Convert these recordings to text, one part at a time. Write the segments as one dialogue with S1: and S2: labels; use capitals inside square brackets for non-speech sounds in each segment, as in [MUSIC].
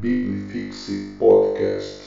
S1: Biblifixe Podcast.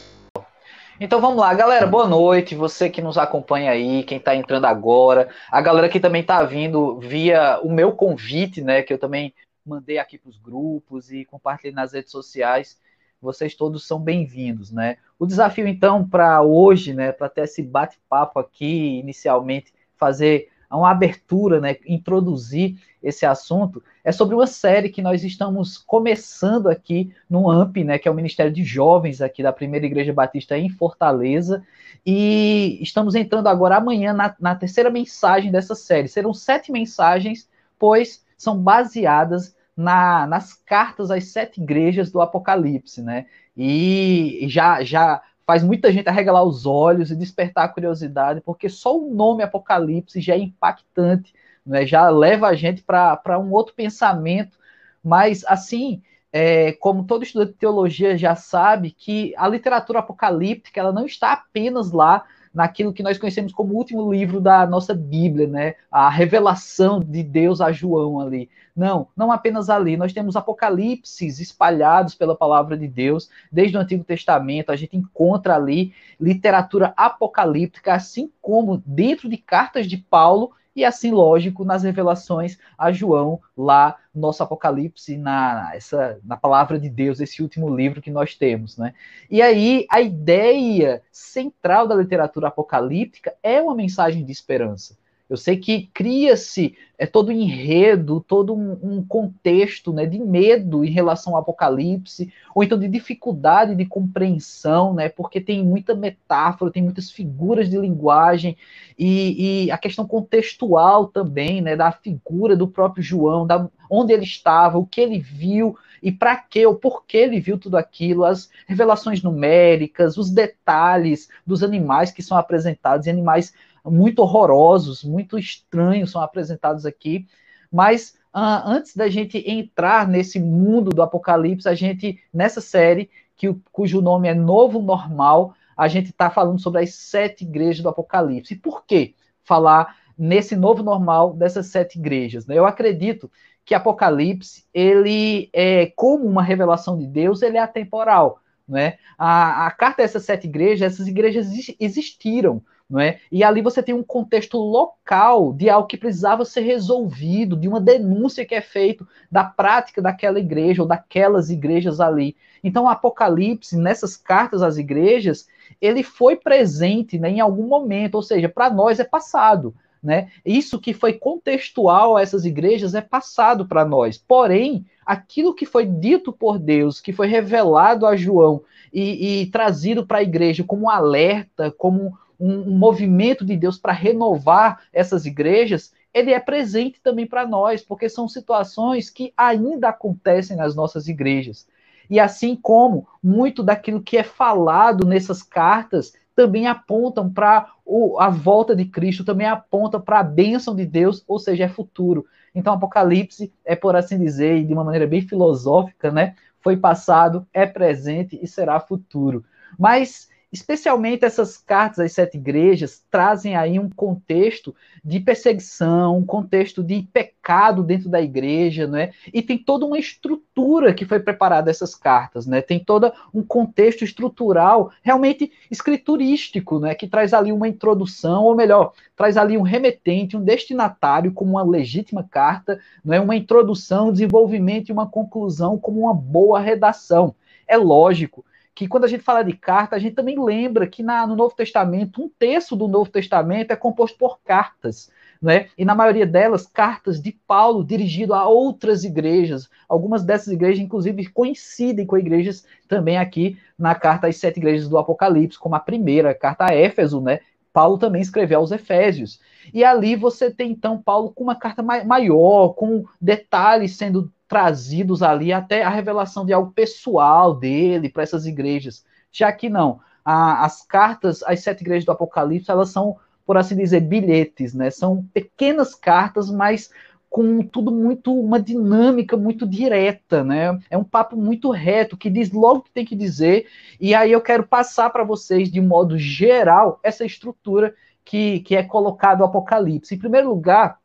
S2: Então vamos lá, galera. Boa noite. Você que nos acompanha aí, quem está entrando agora, a galera que também está vindo via o meu convite, né? Que eu também mandei aqui para os grupos e compartilhei nas redes sociais. Vocês todos são bem-vindos, né? O desafio então para hoje, né? Para ter esse bate-papo aqui, inicialmente fazer uma abertura, né, introduzir esse assunto, é sobre uma série que nós estamos começando aqui no AMP, né, que é o Ministério de Jovens aqui da Primeira Igreja Batista em Fortaleza, e estamos entrando agora amanhã na, na terceira mensagem dessa série. Serão sete mensagens, pois são baseadas na, nas cartas às sete igrejas do Apocalipse, né? E já já faz muita gente arregalar os olhos e despertar a curiosidade, porque só o nome Apocalipse já é impactante, né? já leva a gente para um outro pensamento, mas assim, é, como todo estudante de teologia já sabe, que a literatura apocalíptica ela não está apenas lá naquilo que nós conhecemos como o último livro da nossa Bíblia, né? A revelação de Deus a João ali. Não, não apenas ali. Nós temos apocalipses espalhados pela palavra de Deus, desde o Antigo Testamento, a gente encontra ali literatura apocalíptica, assim como dentro de cartas de Paulo e assim, lógico, nas revelações a João, lá no nosso Apocalipse, na, essa, na palavra de Deus, esse último livro que nós temos. Né? E aí, a ideia central da literatura apocalíptica é uma mensagem de esperança. Eu sei que cria-se é, todo um enredo, todo um, um, contexto né, de medo em relação ao apocalipse, ou então de dificuldade de compreensão, né, porque tem muita metáfora, tem muitas figuras de linguagem, e, e a questão contextual também, né, da figura do próprio João, da, onde ele estava, o que ele viu, e para que ou por que ele viu tudo aquilo, as revelações numéricas, os detalhes dos animais que são apresentados, e animais muito horrorosos, muito estranhos são apresentados aqui. Mas uh, antes da gente entrar nesse mundo do Apocalipse, a gente, nessa série, que, cujo nome é Novo Normal, a gente está falando sobre as sete igrejas do Apocalipse. E por que falar nesse novo normal dessas sete igrejas? Né? Eu acredito que Apocalipse, ele é como uma revelação de Deus, ele é atemporal. Né? A, a carta dessas sete igrejas, essas igrejas existiram, não é? E ali você tem um contexto local de algo que precisava ser resolvido, de uma denúncia que é feita da prática daquela igreja ou daquelas igrejas ali. Então, o Apocalipse, nessas cartas às igrejas, ele foi presente né, em algum momento, ou seja, para nós é passado. Né? Isso que foi contextual a essas igrejas é passado para nós. Porém, aquilo que foi dito por Deus, que foi revelado a João e, e trazido para a igreja como um alerta, como um, um movimento de Deus para renovar essas igrejas, ele é presente também para nós, porque são situações que ainda acontecem nas nossas igrejas. E assim como muito daquilo que é falado nessas cartas também apontam para a volta de Cristo, também aponta para a bênção de Deus, ou seja, é futuro. Então, Apocalipse é, por assim dizer, e de uma maneira bem filosófica, né? Foi passado, é presente e será futuro. Mas especialmente essas cartas às sete igrejas trazem aí um contexto de perseguição, um contexto de pecado dentro da igreja, né? E tem toda uma estrutura que foi preparada essas cartas, né? Tem todo um contexto estrutural realmente escriturístico, né? Que traz ali uma introdução, ou melhor, traz ali um remetente, um destinatário como uma legítima carta, não é uma introdução, um desenvolvimento e uma conclusão como uma boa redação. É lógico que quando a gente fala de carta, a gente também lembra que na, no Novo Testamento, um terço do Novo Testamento é composto por cartas. Né? E na maioria delas, cartas de Paulo dirigido a outras igrejas. Algumas dessas igrejas, inclusive, coincidem com igrejas também aqui na carta às sete igrejas do Apocalipse, como a primeira, a carta a Éfeso, né? Paulo também escreveu aos Efésios. E ali você tem, então, Paulo com uma carta maior, com detalhes sendo trazidos ali até a revelação de algo pessoal dele para essas igrejas. Já que não, a, as cartas às sete igrejas do Apocalipse, elas são, por assim dizer, bilhetes, né? São pequenas cartas, mas com tudo muito, uma dinâmica muito direta, né? É um papo muito reto, que diz logo o que tem que dizer, e aí eu quero passar para vocês, de modo geral, essa estrutura que, que é colocado o Apocalipse. Em primeiro lugar,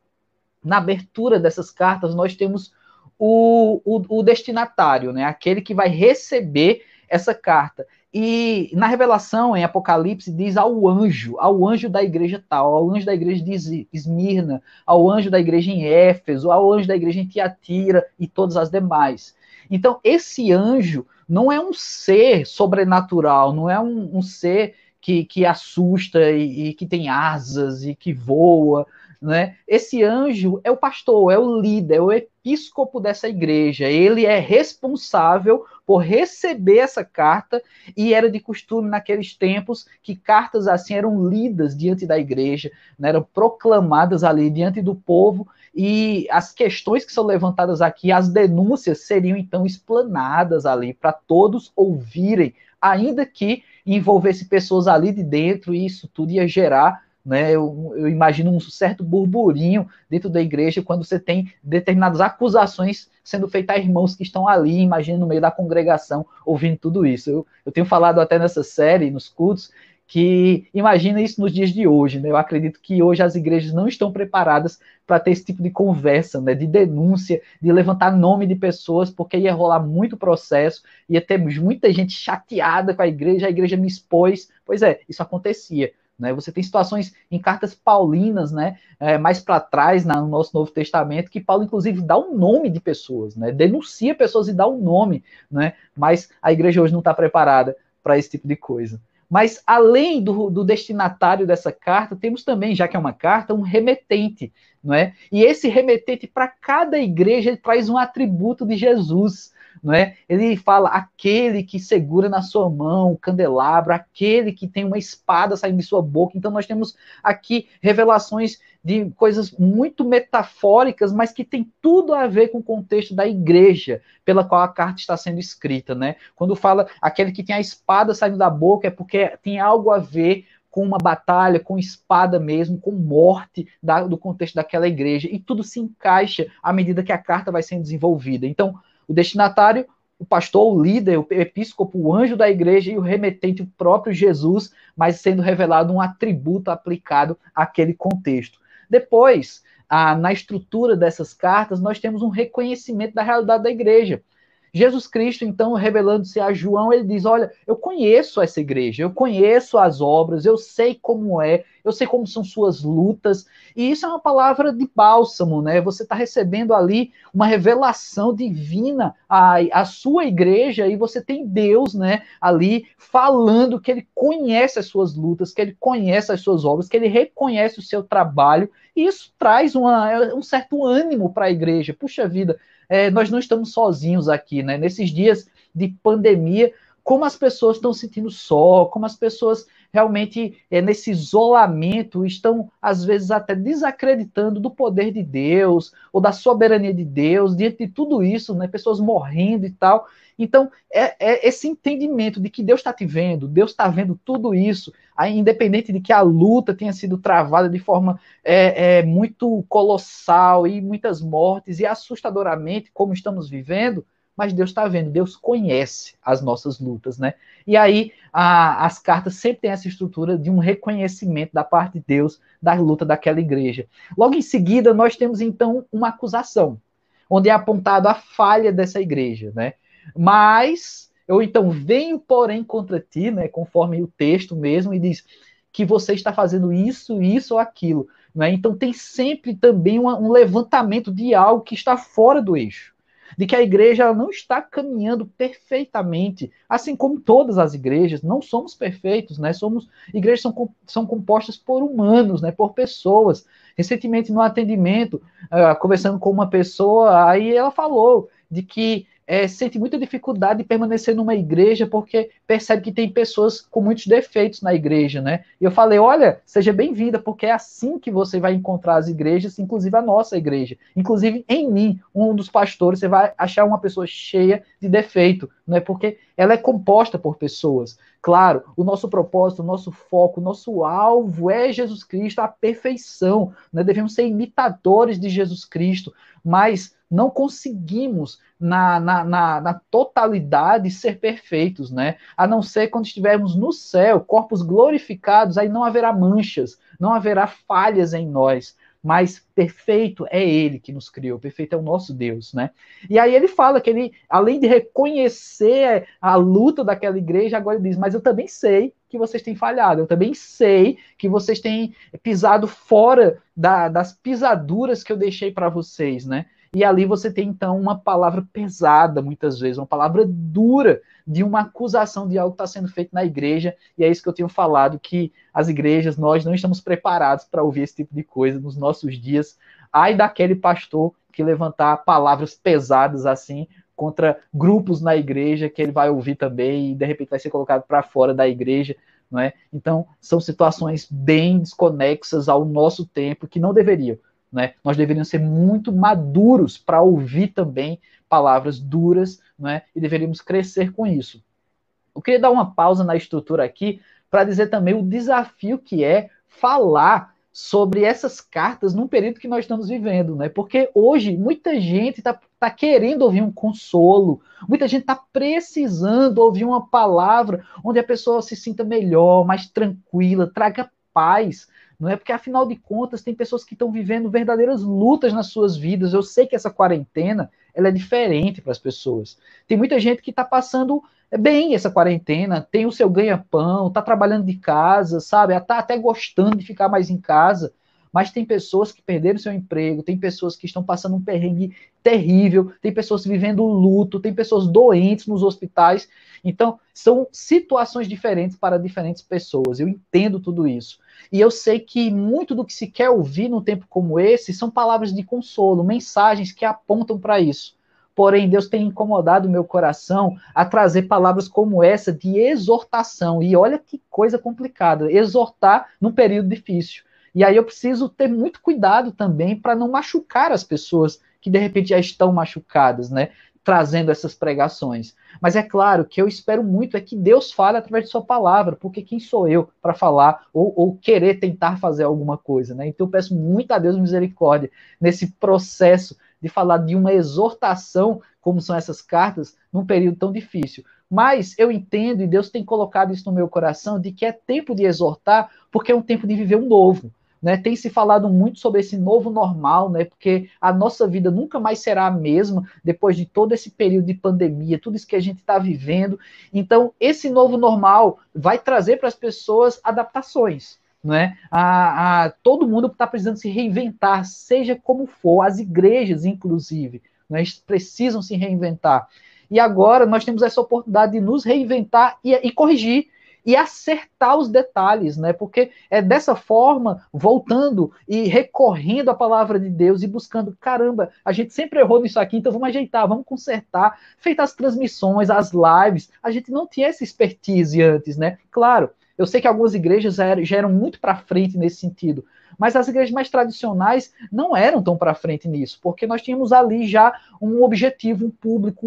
S2: na abertura dessas cartas, nós temos o, o, o destinatário, né? Aquele que vai receber essa carta. E na revelação, em Apocalipse, diz ao anjo, ao anjo da igreja tal, ao anjo da igreja de Esmirna, ao anjo da igreja em Éfeso, ao anjo da igreja em Tiatira e todas as demais. Então, esse anjo não é um ser sobrenatural, não é um, um ser que, que assusta e, e, que tem asas e que voa. Né? Esse anjo é o pastor, é o líder, é o episcopo dessa igreja. Ele é responsável por receber essa carta e era de costume naqueles tempos que cartas assim eram lidas diante da igreja, né? eram proclamadas ali diante do povo e as questões que são levantadas aqui, as denúncias seriam então explanadas ali para todos ouvirem, ainda que envolvesse pessoas ali de dentro e isso tudo ia gerar né? Eu, eu, imagino um certo burburinho dentro da igreja quando você tem determinadas acusações sendo feitas a irmãos que estão ali, imagina no meio da congregação, ouvindo tudo isso. Eu, eu tenho falado até nessa série, nos cultos, que imagina isso nos dias de hoje, né? Eu acredito que hoje as igrejas não estão preparadas para ter esse tipo de conversa, né? De denúncia, de levantar nome de pessoas, porque ia rolar muito processo, ia ter muita gente chateada com a igreja, a igreja me expôs. Pois é, isso acontecia. Né? Você tem situações em cartas paulinas, né, é, mais para trás no nosso Novo Testamento, que Paulo, inclusive, dá um nome de pessoas, né, denuncia pessoas e dá um nome, né, mas a igreja hoje não está preparada para esse tipo de coisa. Mas, além do, do, destinatário dessa carta, temos também, já que é uma carta, um remetente, não é? E esse remetente, para cada igreja, ele traz um atributo de Jesus não é? Ele fala aquele que segura na sua mão o candelabro, aquele que tem uma espada saindo de sua boca. Então nós temos aqui revelações de coisas muito metafóricas, mas que tem tudo a ver com o contexto da igreja pela qual a carta está sendo escrita, né? Quando fala aquele que tem a espada saindo da boca é porque tem algo a ver com uma batalha, com espada mesmo, com morte da, do contexto daquela igreja. E tudo se encaixa à medida que a carta vai sendo desenvolvida. Então, o destinatário, o pastor, o líder, o episcopo, o anjo da igreja e o remetente, o próprio Jesus, mas sendo revelado um atributo aplicado àquele contexto. Depois, na estrutura dessas cartas, nós temos um reconhecimento da realidade da igreja. Jesus Cristo, então, revelando-se a João, ele diz: Olha, eu conheço essa igreja, eu conheço as obras, eu sei como é, eu sei como são suas lutas, e isso é uma palavra de bálsamo, né? Você está recebendo ali uma revelação divina à, à sua igreja, e você tem Deus, né, ali falando que ele conhece as suas lutas, que ele conhece as suas obras, que ele reconhece o seu trabalho, e isso traz uma, um certo ânimo para a igreja. Puxa vida é, nós não estamos sozinhos aqui, né? Nesses dias de pandemia, como as pessoas estão sentindo só, como as pessoas realmente é, nesse isolamento estão às vezes até desacreditando do poder de Deus ou da soberania de Deus diante de tudo isso, né? Pessoas morrendo e tal. Então é, é esse entendimento de que Deus está te vendo, Deus está vendo tudo isso, independente de que a luta tenha sido travada de forma é, é, muito colossal e muitas mortes e assustadoramente como estamos vivendo mas Deus está vendo, Deus conhece as nossas lutas, né? E aí a, as cartas sempre têm essa estrutura de um reconhecimento da parte de Deus da luta daquela igreja. Logo em seguida, nós temos então uma acusação, onde é apontado a falha dessa igreja, né? Mas eu então venho, porém, contra ti, né? Conforme o texto mesmo, e diz que você está fazendo isso, isso ou aquilo. Né? Então tem sempre também uma, um levantamento de algo que está fora do eixo de que a igreja não está caminhando perfeitamente, assim como todas as igrejas, não somos perfeitos, né? Somos igrejas são, são compostas por humanos, né? Por pessoas. Recentemente no atendimento, uh, conversando com uma pessoa, aí ela falou de que é, sente muita dificuldade de permanecer numa igreja porque percebe que tem pessoas com muitos defeitos na igreja, né? E eu falei, olha, seja bem-vinda, porque é assim que você vai encontrar as igrejas, inclusive a nossa igreja. Inclusive em mim, um dos pastores, você vai achar uma pessoa cheia de defeito, né? Porque ela é composta por pessoas. Claro, o nosso propósito, o nosso foco, o nosso alvo é Jesus Cristo, a perfeição. Né? Devemos ser imitadores de Jesus Cristo, mas não conseguimos na, na, na, na, totalidade ser perfeitos, né? A não ser quando estivermos no céu, corpos glorificados, aí não haverá manchas, não haverá falhas em nós. Mas perfeito é ele que nos criou, perfeito é o nosso Deus, né? E aí ele fala que ele, além de reconhecer a luta daquela igreja, agora ele diz: Mas eu também sei que vocês têm falhado, eu também sei que vocês têm pisado fora da, das pisaduras que eu deixei para vocês, né? E ali você tem então uma palavra pesada, muitas vezes, uma palavra dura de uma acusação de algo que está sendo feito na igreja, e é isso que eu tenho falado, que as igrejas, nós não estamos preparados para ouvir esse tipo de coisa nos nossos dias. Ai daquele pastor que levantar palavras pesadas assim contra grupos na igreja que ele vai ouvir também e de repente vai ser colocado para fora da igreja, é? Então, são situações bem desconexas ao nosso tempo que não deveriam. Né? Nós deveríamos ser muito maduros para ouvir também palavras duras né? e deveríamos crescer com isso. Eu queria dar uma pausa na estrutura aqui para dizer também o desafio que é falar sobre essas cartas num período que nós estamos vivendo, né? Porque hoje muita gente está tá querendo ouvir um consolo, muita gente está precisando ouvir uma palavra onde a pessoa se sinta melhor, mais tranquila, traga paz não é? Porque afinal de contas tem pessoas que estão vivendo verdadeiras lutas nas suas vidas. Eu sei que essa quarentena ela é diferente para as pessoas. Tem muita gente que está passando bem essa quarentena, tem o seu ganha-pão, está trabalhando de casa, sabe? Está até gostando de ficar mais em casa mas tem pessoas que perderam seu emprego, tem pessoas que estão passando um perrengue terrível, tem pessoas vivendo luto, tem pessoas doentes nos hospitais. Então, são situações diferentes para diferentes pessoas. Eu entendo tudo isso. E eu sei que muito do que se quer ouvir num tempo como esse são palavras de consolo, mensagens que apontam para isso. Porém, Deus tem incomodado o meu coração a trazer palavras como essa de exortação. E olha que coisa complicada, exortar num período difícil. E aí eu preciso ter muito cuidado também para não machucar as pessoas que de repente já estão machucadas, né? Trazendo essas pregações. Mas é claro que eu espero muito é que Deus fale através de sua palavra, porque quem sou eu para falar ou, ou, querer tentar fazer alguma coisa, né? Então eu peço muito a Deus misericórdia nesse processo de falar de uma exortação, como são essas cartas, num período tão difícil. Mas eu entendo, e Deus tem colocado isso no meu coração, de que é tempo de exortar, porque é um tempo de viver um novo. Né, tem se falado muito sobre esse novo normal, né, porque a nossa vida nunca mais será a mesma depois de todo esse período de pandemia, tudo isso que a gente está vivendo. Então, esse novo normal vai trazer para as pessoas adaptações. Né? A, a, todo mundo está precisando se reinventar, seja como for, as igrejas, inclusive, né, precisam se reinventar. E agora nós temos essa oportunidade de nos reinventar e, e corrigir e acertar os detalhes, né? Porque é dessa forma, voltando e recorrendo à palavra de Deus e buscando, caramba, a gente sempre errou nisso aqui, então vamos ajeitar, vamos consertar. Feitas as transmissões, as lives, a gente não tinha essa expertise antes, né? Claro, eu sei que algumas igrejas já eram muito para frente nesse sentido, mas as igrejas mais tradicionais não eram tão para frente nisso, porque nós tínhamos ali já um objetivo, um público,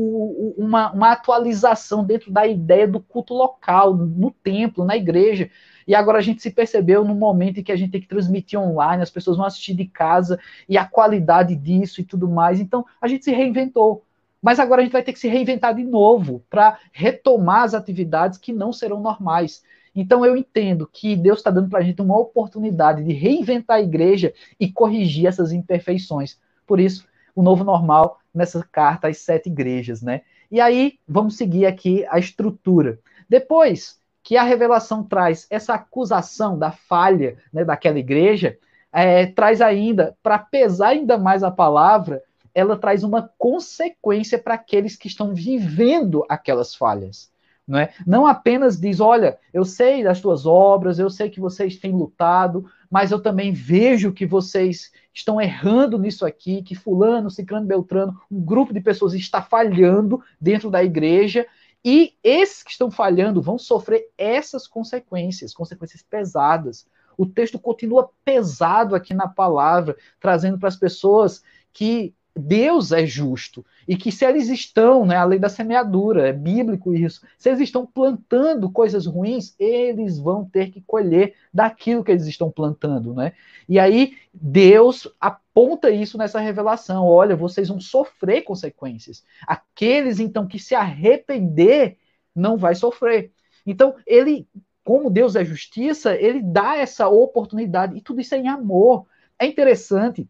S2: uma, uma atualização dentro da ideia do culto local, no templo, na igreja. E agora a gente se percebeu no momento em que a gente tem que transmitir online, as pessoas vão assistir de casa e a qualidade disso e tudo mais. Então a gente se reinventou. Mas agora a gente vai ter que se reinventar de novo para retomar as atividades que não serão normais. Então eu entendo que Deus está dando para a gente uma oportunidade de reinventar a igreja e corrigir essas imperfeições. Por isso, o novo normal nessa carta às sete igrejas, né? E aí, vamos seguir aqui a estrutura. Depois que a revelação traz essa acusação da falha né, daquela igreja, é, traz ainda, para pesar ainda mais a palavra, ela traz uma consequência para aqueles que estão vivendo aquelas falhas. Não, é? não apenas diz, olha, eu sei das tuas obras, eu sei que vocês têm lutado, mas eu também vejo que vocês estão errando nisso aqui, que fulano, ciclano, beltrano, um grupo de pessoas está falhando dentro da igreja, e esses que estão falhando vão sofrer essas consequências, consequências pesadas. O texto continua pesado aqui na palavra, trazendo para as pessoas que Deus é justo e que se eles estão, né, a lei da semeadura, é bíblico isso, se eles estão plantando coisas ruins, eles vão ter que colher daquilo que eles estão plantando, né? E aí Deus aponta isso nessa revelação, olha, vocês vão sofrer consequências. Aqueles então que se arrepender não vai sofrer. Então, ele como Deus é justiça, ele dá essa oportunidade, e tudo isso é em amor é interessante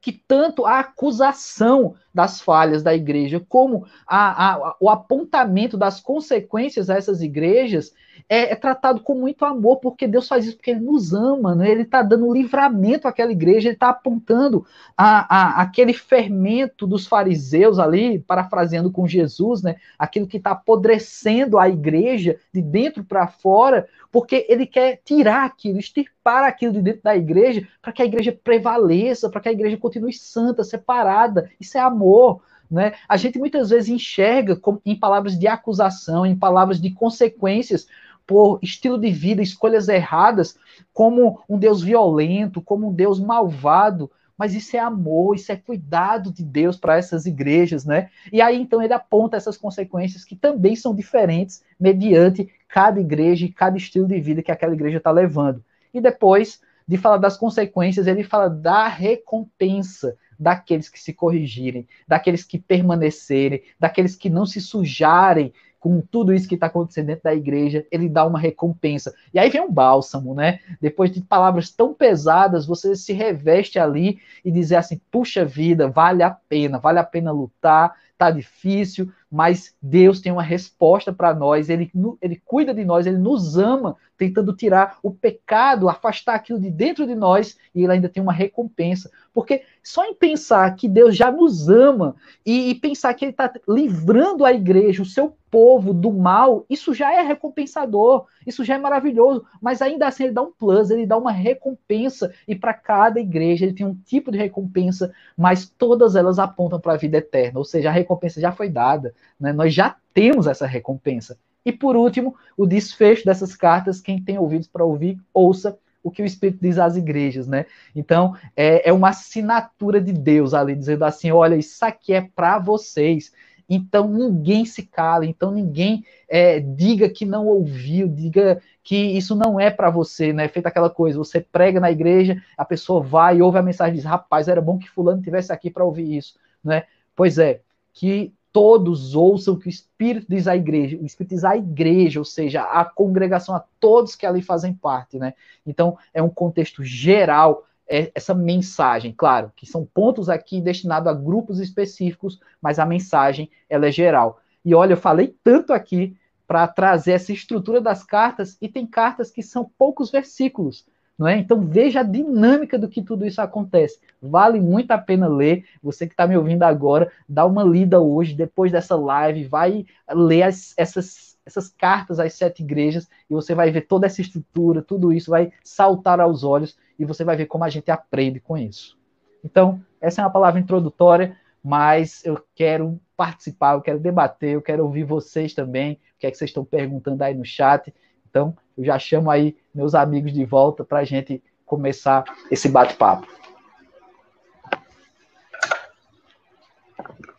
S2: que tanto a acusação das falhas da igreja, como a, a, o apontamento das consequências a essas igrejas, é, é, tratado com muito amor, porque Deus faz isso porque Ele nos ama, né? Ele está dando livramento àquela igreja, Ele está apontando a, aquele fermento dos fariseus ali, parafraseando com Jesus, né? Aquilo que está apodrecendo a igreja de dentro para fora, porque Ele quer tirar aquilo, extirpar aquilo de dentro da igreja, para que a igreja prevaleça, para que a igreja continue santa, separada. Isso é amor. Né? A gente muitas vezes enxerga em palavras de acusação, em palavras de consequências, por estilo de vida, escolhas erradas, como um Deus violento, como um Deus malvado. Mas isso é amor, isso é cuidado de Deus para essas igrejas, né? E aí então ele aponta essas consequências que também são diferentes mediante cada igreja e cada estilo de vida que aquela igreja está levando. E depois de falar das consequências, ele fala da recompensa daqueles que se corrigirem, daqueles que permanecerem, daqueles que não se sujarem com tudo isso que está acontecendo dentro da igreja, ele dá uma recompensa. E aí vem um bálsamo, né? Depois de palavras tão pesadas, você se reveste ali e dizer assim: puxa vida, vale a pena, vale a pena lutar, tá difícil, mas Deus tem uma resposta para nós, ele, ele cuida de nós, ele nos ama, tentando tirar o pecado, afastar aquilo de dentro de nós, e ele ainda tem uma recompensa. Porque só em pensar que Deus já nos ama e, e pensar que ele está livrando a igreja, o seu povo do mal, isso já é recompensador, isso já é maravilhoso, mas ainda assim ele dá um plus, ele dá uma recompensa, e para cada igreja ele tem um tipo de recompensa, mas todas elas apontam para a vida eterna, ou seja, a recompensa já foi dada, né? nós já temos essa recompensa. E por último, o desfecho dessas cartas, quem tem ouvidos para ouvir, ouça o que o Espírito diz às igrejas, né? Então, é, é uma assinatura de Deus ali, dizendo assim: olha, isso aqui é para vocês. Então ninguém se cala, então ninguém é, diga que não ouviu, diga que isso não é para você, né? Feita aquela coisa, você prega na igreja, a pessoa vai, ouve a mensagem e diz: rapaz, era bom que fulano tivesse aqui para ouvir isso, né? Pois é, que todos ouçam que o Espírito diz à igreja, o Espírito diz à igreja, ou seja, à congregação, a todos que ali fazem parte, né? Então, é um contexto geral é essa mensagem. Claro que são pontos aqui destinados a grupos específicos, mas a mensagem ela é geral. E olha, eu falei tanto aqui para trazer essa estrutura das cartas, e tem cartas que são poucos versículos. Não é? Então veja a dinâmica do que tudo isso acontece. Vale muito a pena ler. Você que está me ouvindo agora, dá uma lida hoje, depois dessa live, vai ler as, essas, essas cartas às sete igrejas e você vai ver toda essa estrutura, tudo isso vai saltar aos olhos e você vai ver como a gente aprende com isso. Então, essa é uma palavra introdutória, mas eu quero participar, eu quero debater, eu quero ouvir vocês também, o que é que vocês estão perguntando aí no chat. Então, eu já chamo aí meus amigos de volta para a gente começar esse bate-papo.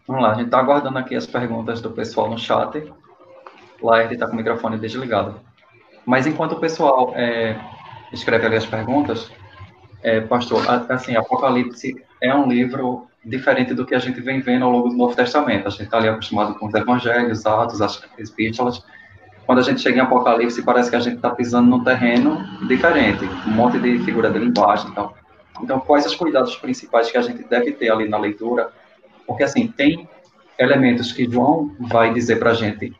S1: Vamos lá, a gente está aguardando aqui as perguntas do pessoal no chat. Lá ele está com o microfone desligado. Mas enquanto o pessoal é, escreve ali as perguntas, é, pastor, assim, Apocalipse é um livro diferente do que a gente vem vendo ao longo do Novo Testamento. A gente está ali acostumado com os evangelhos, Atos, as epístolas. Quando a gente chega em Apocalipse, parece que a gente está pisando num terreno diferente, um monte de figura de linguagem. Então, então, quais os cuidados principais que a gente deve ter ali na leitura? Porque, assim, tem elementos que João vai dizer para a gente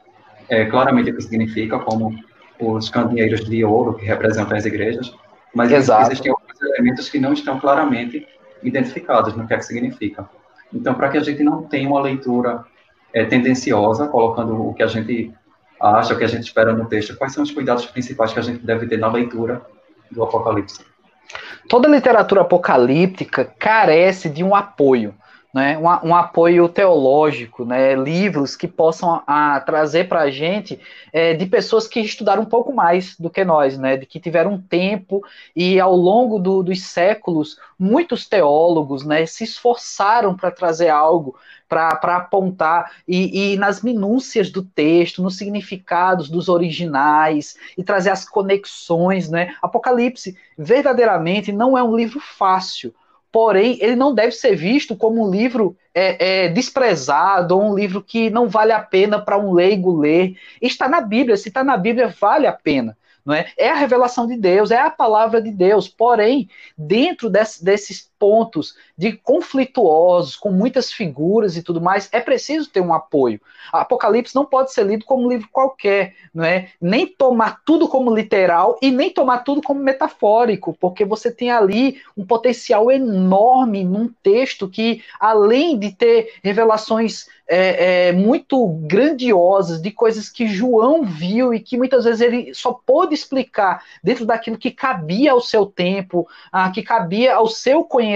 S1: é, claramente o que significa, como os candeeiros de ouro que representam as igrejas, mas Exato. existem elementos que não estão claramente identificados no que é que significa. Então, para que a gente não tenha uma leitura é, tendenciosa, colocando o que a gente acha, o que a gente espera no texto, quais são os cuidados principais que a gente deve ter na leitura do Apocalipse?
S2: Toda literatura apocalíptica carece de um apoio né, um, um, apoio teológico, né, livros que possam a, trazer para a gente é, de pessoas que estudaram um pouco mais do que nós, né, de que tiveram tempo e ao longo do, dos séculos muitos teólogos né, se esforçaram para trazer algo para apontar e, e, nas minúcias do texto, nos significados dos originais e trazer as conexões, né? Apocalipse verdadeiramente não é um livro fácil, porém ele não deve ser visto como um livro é, é, desprezado ou um livro que não vale a pena para um leigo ler. Está na Bíblia, se está na Bíblia, vale a pena. não é? É a revelação de Deus, é a palavra de Deus. Porém, dentro desse, desses pontos de conflituosos, com muitas figuras e tudo mais, é preciso ter um apoio. Apocalipse não pode ser lido como livro qualquer, não é? Nem tomar tudo como literal e nem tomar tudo como metafórico, porque você tem ali um potencial enorme num texto que, além de ter revelações é, é, muito grandiosas de coisas que João viu e que muitas vezes ele só pôde explicar dentro daquilo que cabia ao seu tempo, ah, que cabia ao seu conhecimento.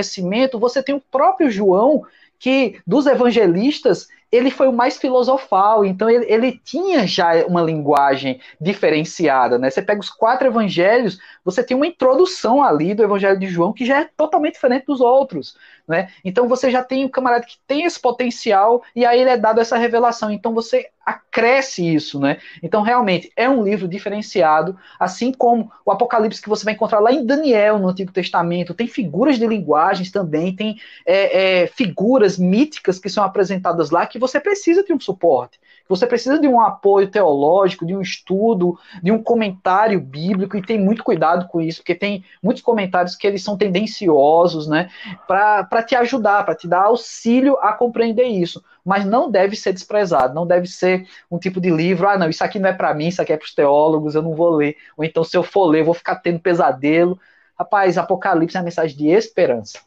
S2: Você tem o próprio João que dos evangelistas ele foi o mais filosofal, então ele, ele, tinha já uma linguagem diferenciada, né? Você pega os quatro evangelhos, você tem uma introdução ali do evangelho de João que já é totalmente diferente dos outros, né? Então você já tem um camarada que tem esse potencial e aí ele é dado essa revelação. Então você acresce isso, né? Então realmente é um livro diferenciado, assim como o Apocalipse que você vai encontrar lá em Daniel no Antigo Testamento. Tem figuras de linguagens também, tem é, é, figuras míticas que são apresentadas lá que você precisa de um suporte. Você precisa de um apoio teológico, de um estudo, de um comentário bíblico, e tem muito cuidado com isso, porque tem muitos comentários que eles são tendenciosos, né, para te ajudar, para te dar auxílio a compreender isso. Mas não deve ser desprezado, não deve ser um tipo de livro, ah, não, isso aqui não é para mim, isso aqui é para os teólogos, eu não vou ler. Ou então, se eu for ler, eu vou ficar tendo pesadelo. Rapaz, Apocalipse é uma mensagem de esperança.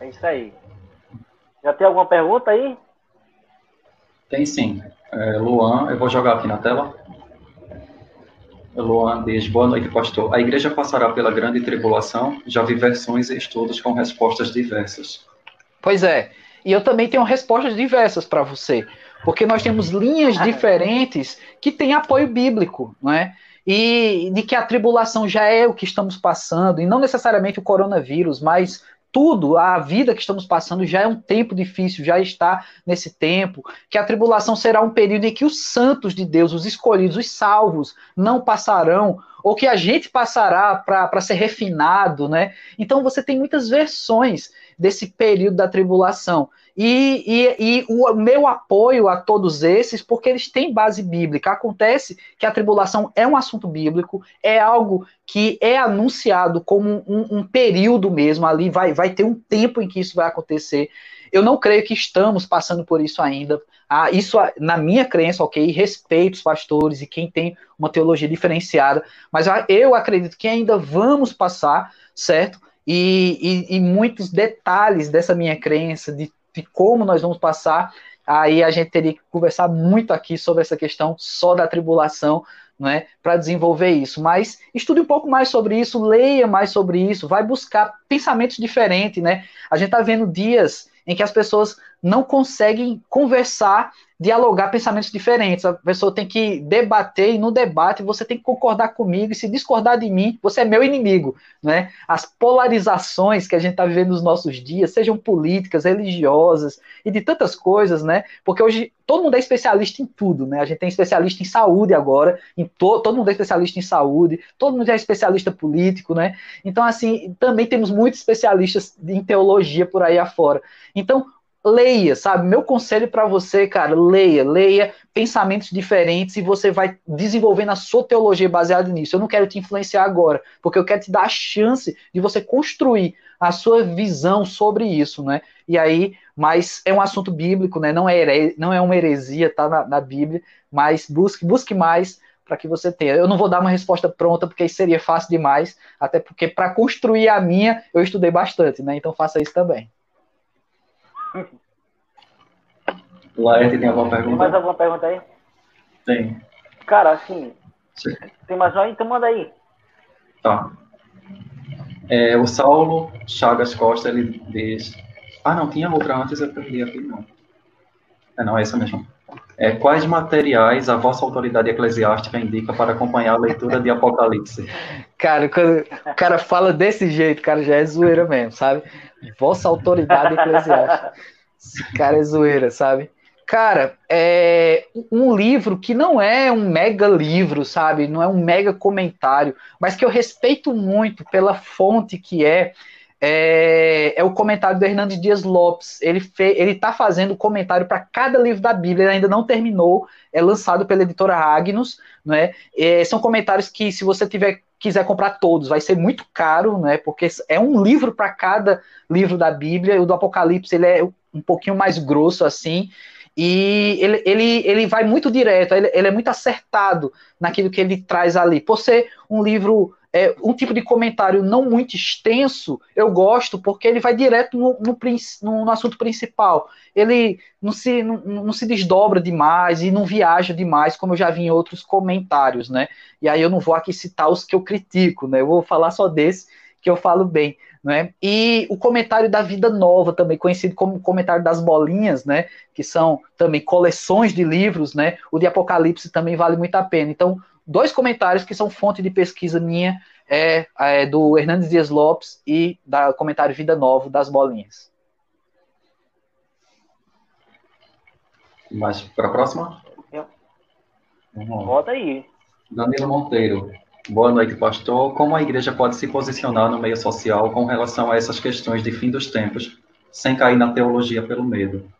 S3: É isso aí. Já tem alguma pergunta aí?
S1: Tem sim. É, Luan, eu vou jogar aqui na tela. Luan diz, boa noite, pastor. A igreja passará pela grande tribulação? Já vi versões e estudos com respostas diversas.
S2: Pois é. E eu também tenho respostas diversas para você. Porque nós temos linhas diferentes que têm apoio bíblico, não é? E de que a tribulação já é o que estamos passando, e não necessariamente o coronavírus, mas tudo, a vida que estamos passando já é um tempo difícil, já está nesse tempo, que a tribulação será um período em que os santos de Deus, os escolhidos, os salvos, não passarão, ou que a gente passará para ser refinado, né? Então você tem muitas versões desse período da tribulação. E, e, e, o meu apoio a todos esses, porque eles têm base bíblica. Acontece que a tribulação é um assunto bíblico, é algo que é anunciado como um, um período mesmo, ali vai, vai ter um tempo em que isso vai acontecer. Eu não creio que estamos passando por isso ainda. Ah, isso, na minha crença, ok, respeito os pastores e quem tem uma teologia diferenciada, mas eu acredito que ainda vamos passar, certo? E, e, e muitos detalhes dessa minha crença, de de como nós vamos passar, aí a gente teria que conversar muito aqui sobre essa questão só da tribulação, não é, para desenvolver isso. Mas estude um pouco mais sobre isso, leia mais sobre isso, vai buscar pensamentos diferentes, né? A gente está vendo dias em que as pessoas não conseguem conversar dialogar pensamentos diferentes. A pessoa tem que debater e no debate você tem que concordar comigo e se discordar de mim, você é meu inimigo, né? As polarizações que a gente está vivendo nos nossos dias, sejam políticas, religiosas e de tantas coisas, né? Porque hoje todo mundo é especialista em tudo, né? A gente tem especialista em saúde agora, em to todo mundo é especialista em saúde, todo mundo é especialista político, né? Então assim, também temos muitos especialistas em teologia por aí afora. Então, leia, sabe? Meu conselho para você, cara, leia, leia pensamentos diferentes e você vai desenvolvendo a sua teologia baseada nisso. Eu não quero te influenciar agora, porque eu quero te dar a chance de você construir a sua visão sobre isso, né? E aí, mas é um assunto bíblico, né? Não é, não é uma heresia, tá na, na Bíblia, mas busque, busque mais para que você tenha. Eu não vou dar uma resposta pronta, porque seria fácil demais, até porque para construir a minha, eu estudei bastante, né? Então faça isso também.
S1: Laerte tem alguma pergunta?
S3: Tem mais alguma pergunta aí?
S1: Tem.
S3: Cara, assim. Sim. Tem mais uma? Então manda aí.
S1: Tá. É, o Saulo Chagas Costa, ele diz. Ah, não, tinha outra antes, eu perdi aqui, não. É, não, é essa mesmo. É, quais materiais a vossa autoridade eclesiástica indica para acompanhar a leitura de Apocalipse?
S2: Cara, quando o cara fala desse jeito, cara, já é zoeira mesmo, sabe? Vossa autoridade eclesiástica. Esse cara é zoeira, sabe? Cara, é um livro que não é um mega livro, sabe? Não é um mega comentário, mas que eu respeito muito pela fonte que é, é, é, o comentário do Hernandes Dias Lopes. Ele está fazendo comentário para cada livro da Bíblia, ele ainda não terminou, é lançado pela editora Agnus. Né? É, são comentários que, se você tiver quiser comprar todos, vai ser muito caro, né? porque é um livro para cada livro da Bíblia. O do Apocalipse ele é um pouquinho mais grosso assim. E ele, ele, ele vai muito direto, ele, ele é muito acertado naquilo que ele traz ali. Por ser um livro é, um tipo de comentário não muito extenso, eu gosto, porque ele vai direto no, no, no assunto principal. Ele não se, não, não, se desdobra demais e não viaja demais, como eu já vi em outros comentários, né? E aí eu não vou aqui citar os que eu critico, né? Eu vou falar só desse que eu falo bem, né? E o comentário da Vida Nova, também conhecido como comentário das bolinhas, né? Que são também coleções de livros, né? O de Apocalipse também vale muito a pena. Então, dois comentários que são fonte de pesquisa minha, é, é do Hernandes Dias Lopes e da comentário Vida Nova das Bolinhas.
S1: Mas para a próxima?
S3: Volta aí.
S1: Danilo Monteiro. Boa noite, pastor. Como a igreja pode se posicionar no meio social com relação a essas questões de fim dos tempos, sem cair na teologia pelo medo?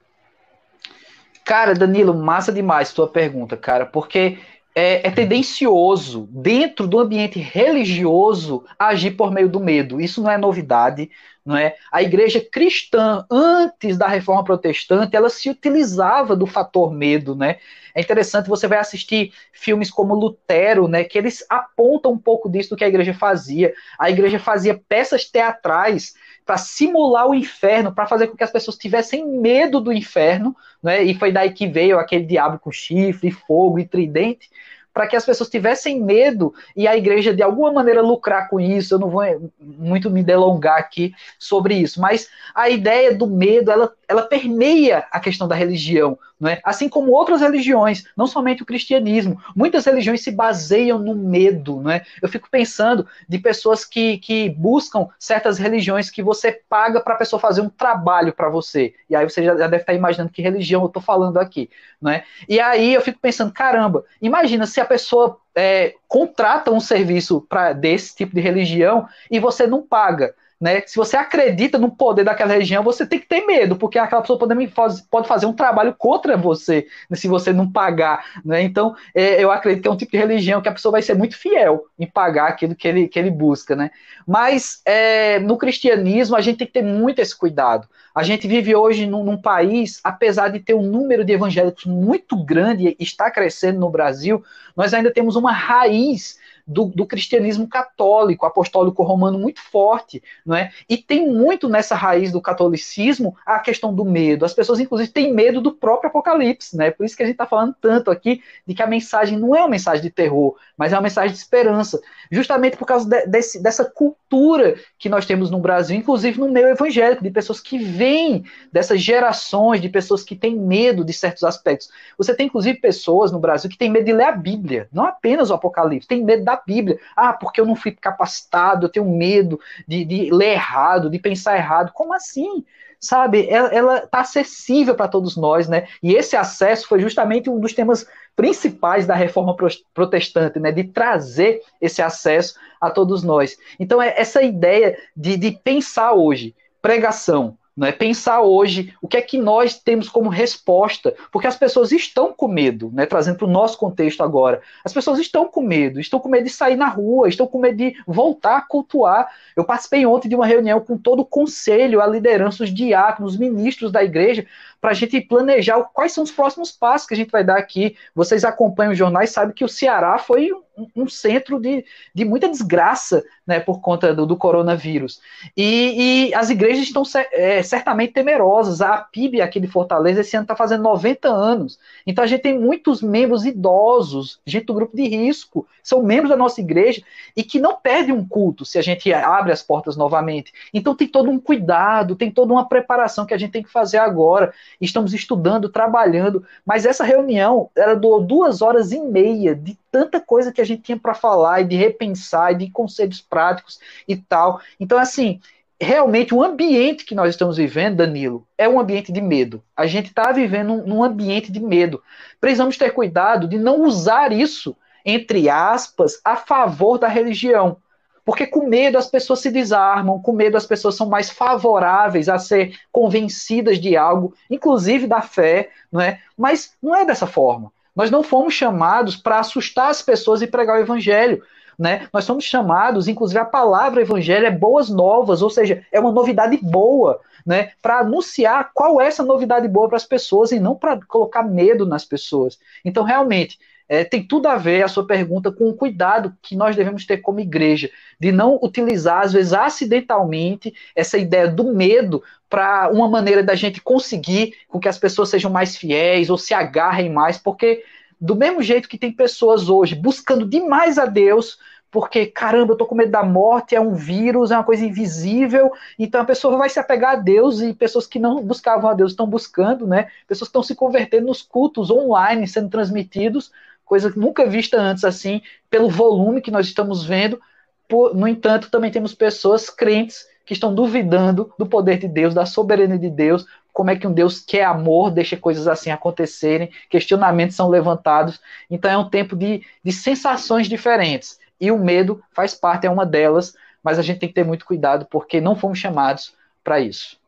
S2: Cara, Danilo, massa demais tua pergunta, cara, porque é, é, tendencioso, dentro do ambiente religioso, agir por meio do medo. Isso não é novidade, não é? A igreja cristã, antes da reforma protestante, ela se utilizava do fator medo, né? É interessante, você vai assistir filmes como Lutero, né, que eles apontam um pouco disso do que a igreja fazia. A igreja fazia peças teatrais para simular o inferno, para fazer com que as pessoas tivessem medo do inferno, né? E foi daí que veio aquele diabo com chifre, fogo e tridente, para que as pessoas tivessem medo e a igreja de alguma maneira lucrar com isso. Eu não vou muito me delongar aqui sobre isso, mas a ideia do medo ela, ela permeia a questão da religião, não é? Assim como outras religiões, não somente o cristianismo. Muitas religiões se baseiam no medo, não é? Eu fico pensando de pessoas que, que buscam certas religiões que você paga para a pessoa fazer um trabalho para você. E aí você já deve estar imaginando que religião eu estou falando aqui, não é? E aí eu fico pensando, caramba, imagina se a pessoa é, contrata um serviço para desse tipo de religião e você não paga. Né? Se você acredita no poder daquela região, você tem que ter medo, porque aquela pessoa pode, pode fazer um trabalho contra você, né, se você não pagar. Né? Então, é, eu acredito que é um tipo de religião que a pessoa vai ser muito fiel em pagar aquilo que ele, que ele busca. Né? Mas é, no cristianismo, a gente tem que ter muito esse cuidado. A gente vive hoje num, num, país, apesar de ter um número de evangélicos muito grande e está crescendo no Brasil, nós ainda temos uma raiz do, do, cristianismo católico, apostólico romano muito forte, não é? E tem muito nessa raiz do catolicismo a questão do medo. As pessoas, inclusive, têm medo do próprio Apocalipse, né? Por isso que a gente está falando tanto aqui de que a mensagem não é uma mensagem de terror, mas é uma mensagem de esperança, justamente por causa de, desse, dessa cultura que nós temos no Brasil, inclusive no meio evangélico, de pessoas que vêm dessas gerações, de pessoas que têm medo de certos aspectos. Você tem, inclusive, pessoas no Brasil que têm medo de ler a Bíblia, não apenas o Apocalipse, tem medo da Bíblia. Ah, porque eu não fui capacitado, eu tenho medo de, de ler errado, de pensar errado. Como assim? Sabe, ela está acessível para todos nós, né? E esse acesso foi justamente um dos temas principais da reforma protestante, né? De trazer esse acesso a todos nós. Então, é essa ideia de, de pensar hoje, pregação, é Pensar hoje o que é que nós temos como resposta, porque as pessoas estão com medo, né? trazendo para o nosso contexto agora. As pessoas estão com medo, estão com medo de sair na rua, estão com medo de voltar a cultuar. Eu participei ontem de uma reunião com todo o conselho, a liderança, os diáconos, os ministros da igreja, para a gente planejar quais são os próximos passos que a gente vai dar aqui. Vocês acompanham os jornais, sabem que o Ceará foi um, um centro de, de muita desgraça né, por conta do, do coronavírus. E, e, as igrejas estão é, certamente temerosas. A PIB aqui de Fortaleza esse ano está fazendo 90 anos. Então a gente tem muitos membros idosos, gente do grupo de risco, são membros da nossa igreja e que não perdem um culto se a gente abre as portas novamente. Então tem todo um cuidado, tem toda uma preparação que a gente tem que fazer agora estamos estudando, trabalhando, mas essa reunião era duas horas e meia de tanta coisa que a gente tinha para falar e de repensar e de conselhos práticos e tal. Então, assim, realmente o ambiente que nós estamos vivendo, Danilo, é um ambiente de medo. A gente está vivendo num ambiente de medo. Precisamos ter cuidado de não usar isso, entre aspas, a favor da religião. Porque com medo as pessoas se desarmam, com medo as pessoas são mais favoráveis a ser convencidas de algo, inclusive da fé, não é? Mas não é dessa forma. Nós não fomos chamados para assustar as pessoas e pregar o evangelho. Né? Nós somos chamados, inclusive a palavra evangelho é boas novas, ou seja, é uma novidade boa, né? Para anunciar qual é essa novidade boa para as pessoas e não para colocar medo nas pessoas. Então, realmente, é, tem tudo a ver a sua pergunta com o cuidado que nós devemos ter como igreja, de não utilizar, às vezes, acidentalmente, essa ideia do medo para uma maneira da gente conseguir com que as pessoas sejam mais fiéis ou se agarrem mais, porque do mesmo jeito que tem pessoas hoje buscando demais a Deus, porque caramba, eu tô com medo da morte, é um vírus, é uma coisa invisível, então a pessoa vai se apegar a Deus e pessoas que não buscavam a Deus estão buscando, né? Pessoas estão se convertendo nos cultos online sendo transmitidos, coisa nunca vista antes assim, pelo volume que nós estamos vendo. Por, no entanto, também temos pessoas crentes que estão duvidando do poder de Deus, da soberania de Deus, como é que um Deus que é amor deixa coisas assim acontecerem, questionamentos são levantados. Então é um tempo de, de sensações diferentes. E o medo faz parte, é uma delas, mas a gente tem que ter muito cuidado, porque não fomos chamados para isso.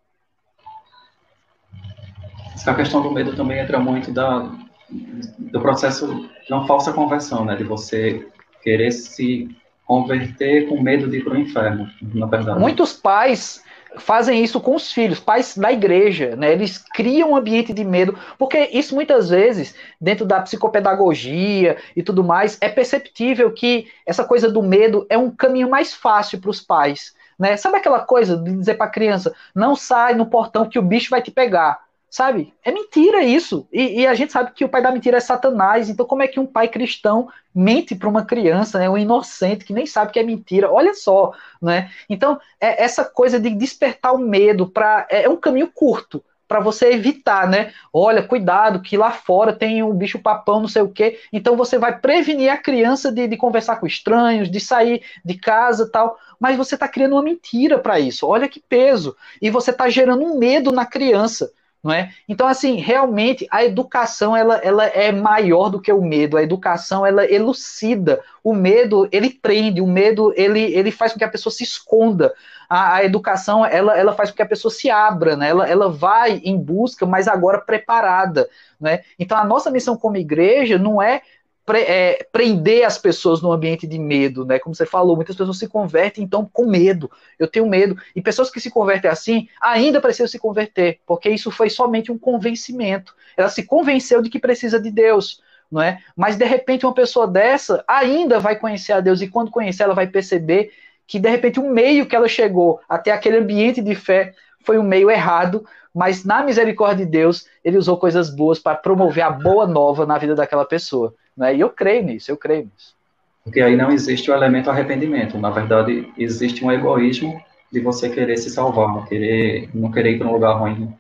S1: Essa questão do medo também entra muito da, do processo de uma falsa conversão, né? De você querer se converter com medo de ir para o inferno, na verdade.
S2: Muitos pais fazem isso com os filhos, pais da igreja, né? Eles criam um ambiente de medo, porque isso muitas vezes, dentro da psicopedagogia e tudo mais, é perceptível que essa coisa do medo é um caminho mais fácil para os pais. Né? Sabe aquela coisa de dizer para a criança, não sai no portão que o bicho vai te pegar. Sabe? É mentira isso. E, e, a gente sabe que o pai da mentira é Satanás. Então, como é que um pai cristão mente para uma criança, né? Um inocente que nem sabe que é mentira? Olha só, né? Então, é essa coisa de despertar o medo para é, é um caminho curto para você evitar, né? Olha, cuidado, que lá fora tem um bicho papão, não sei o quê. Então você vai prevenir a criança de, de conversar com estranhos, de sair de casa tal. Mas você está criando uma mentira para isso. Olha que peso. E você está gerando um medo na criança não é? Então, assim, realmente a educação ela, ela é maior do que o medo. A educação ela elucida. O medo ele prende. O medo ele, ele faz com que a pessoa se esconda. A, a educação ela, ela faz com que a pessoa se abra, né? Ela, ela vai em busca, mas agora preparada, né? Então, a nossa missão como igreja não é pre, é, prender as pessoas no ambiente de medo, né? Como você falou, muitas pessoas se convertem então com medo. Eu tenho medo. E pessoas que se convertem assim ainda precisam se converter, porque isso foi somente um convencimento. Ela se convenceu de que precisa de Deus, não é? Mas de repente uma pessoa dessa ainda vai conhecer a Deus e quando conhecer ela vai perceber que de repente o meio que ela chegou até aquele ambiente de fé foi um meio errado, mas na misericórdia de Deus, ele usou coisas boas para promover a boa nova na vida daquela pessoa. Né? E eu creio nisso, eu creio nisso.
S1: Porque aí não existe o elemento arrependimento. Na verdade, existe um egoísmo de você querer se salvar, não querer, não querer ir para um lugar ruim.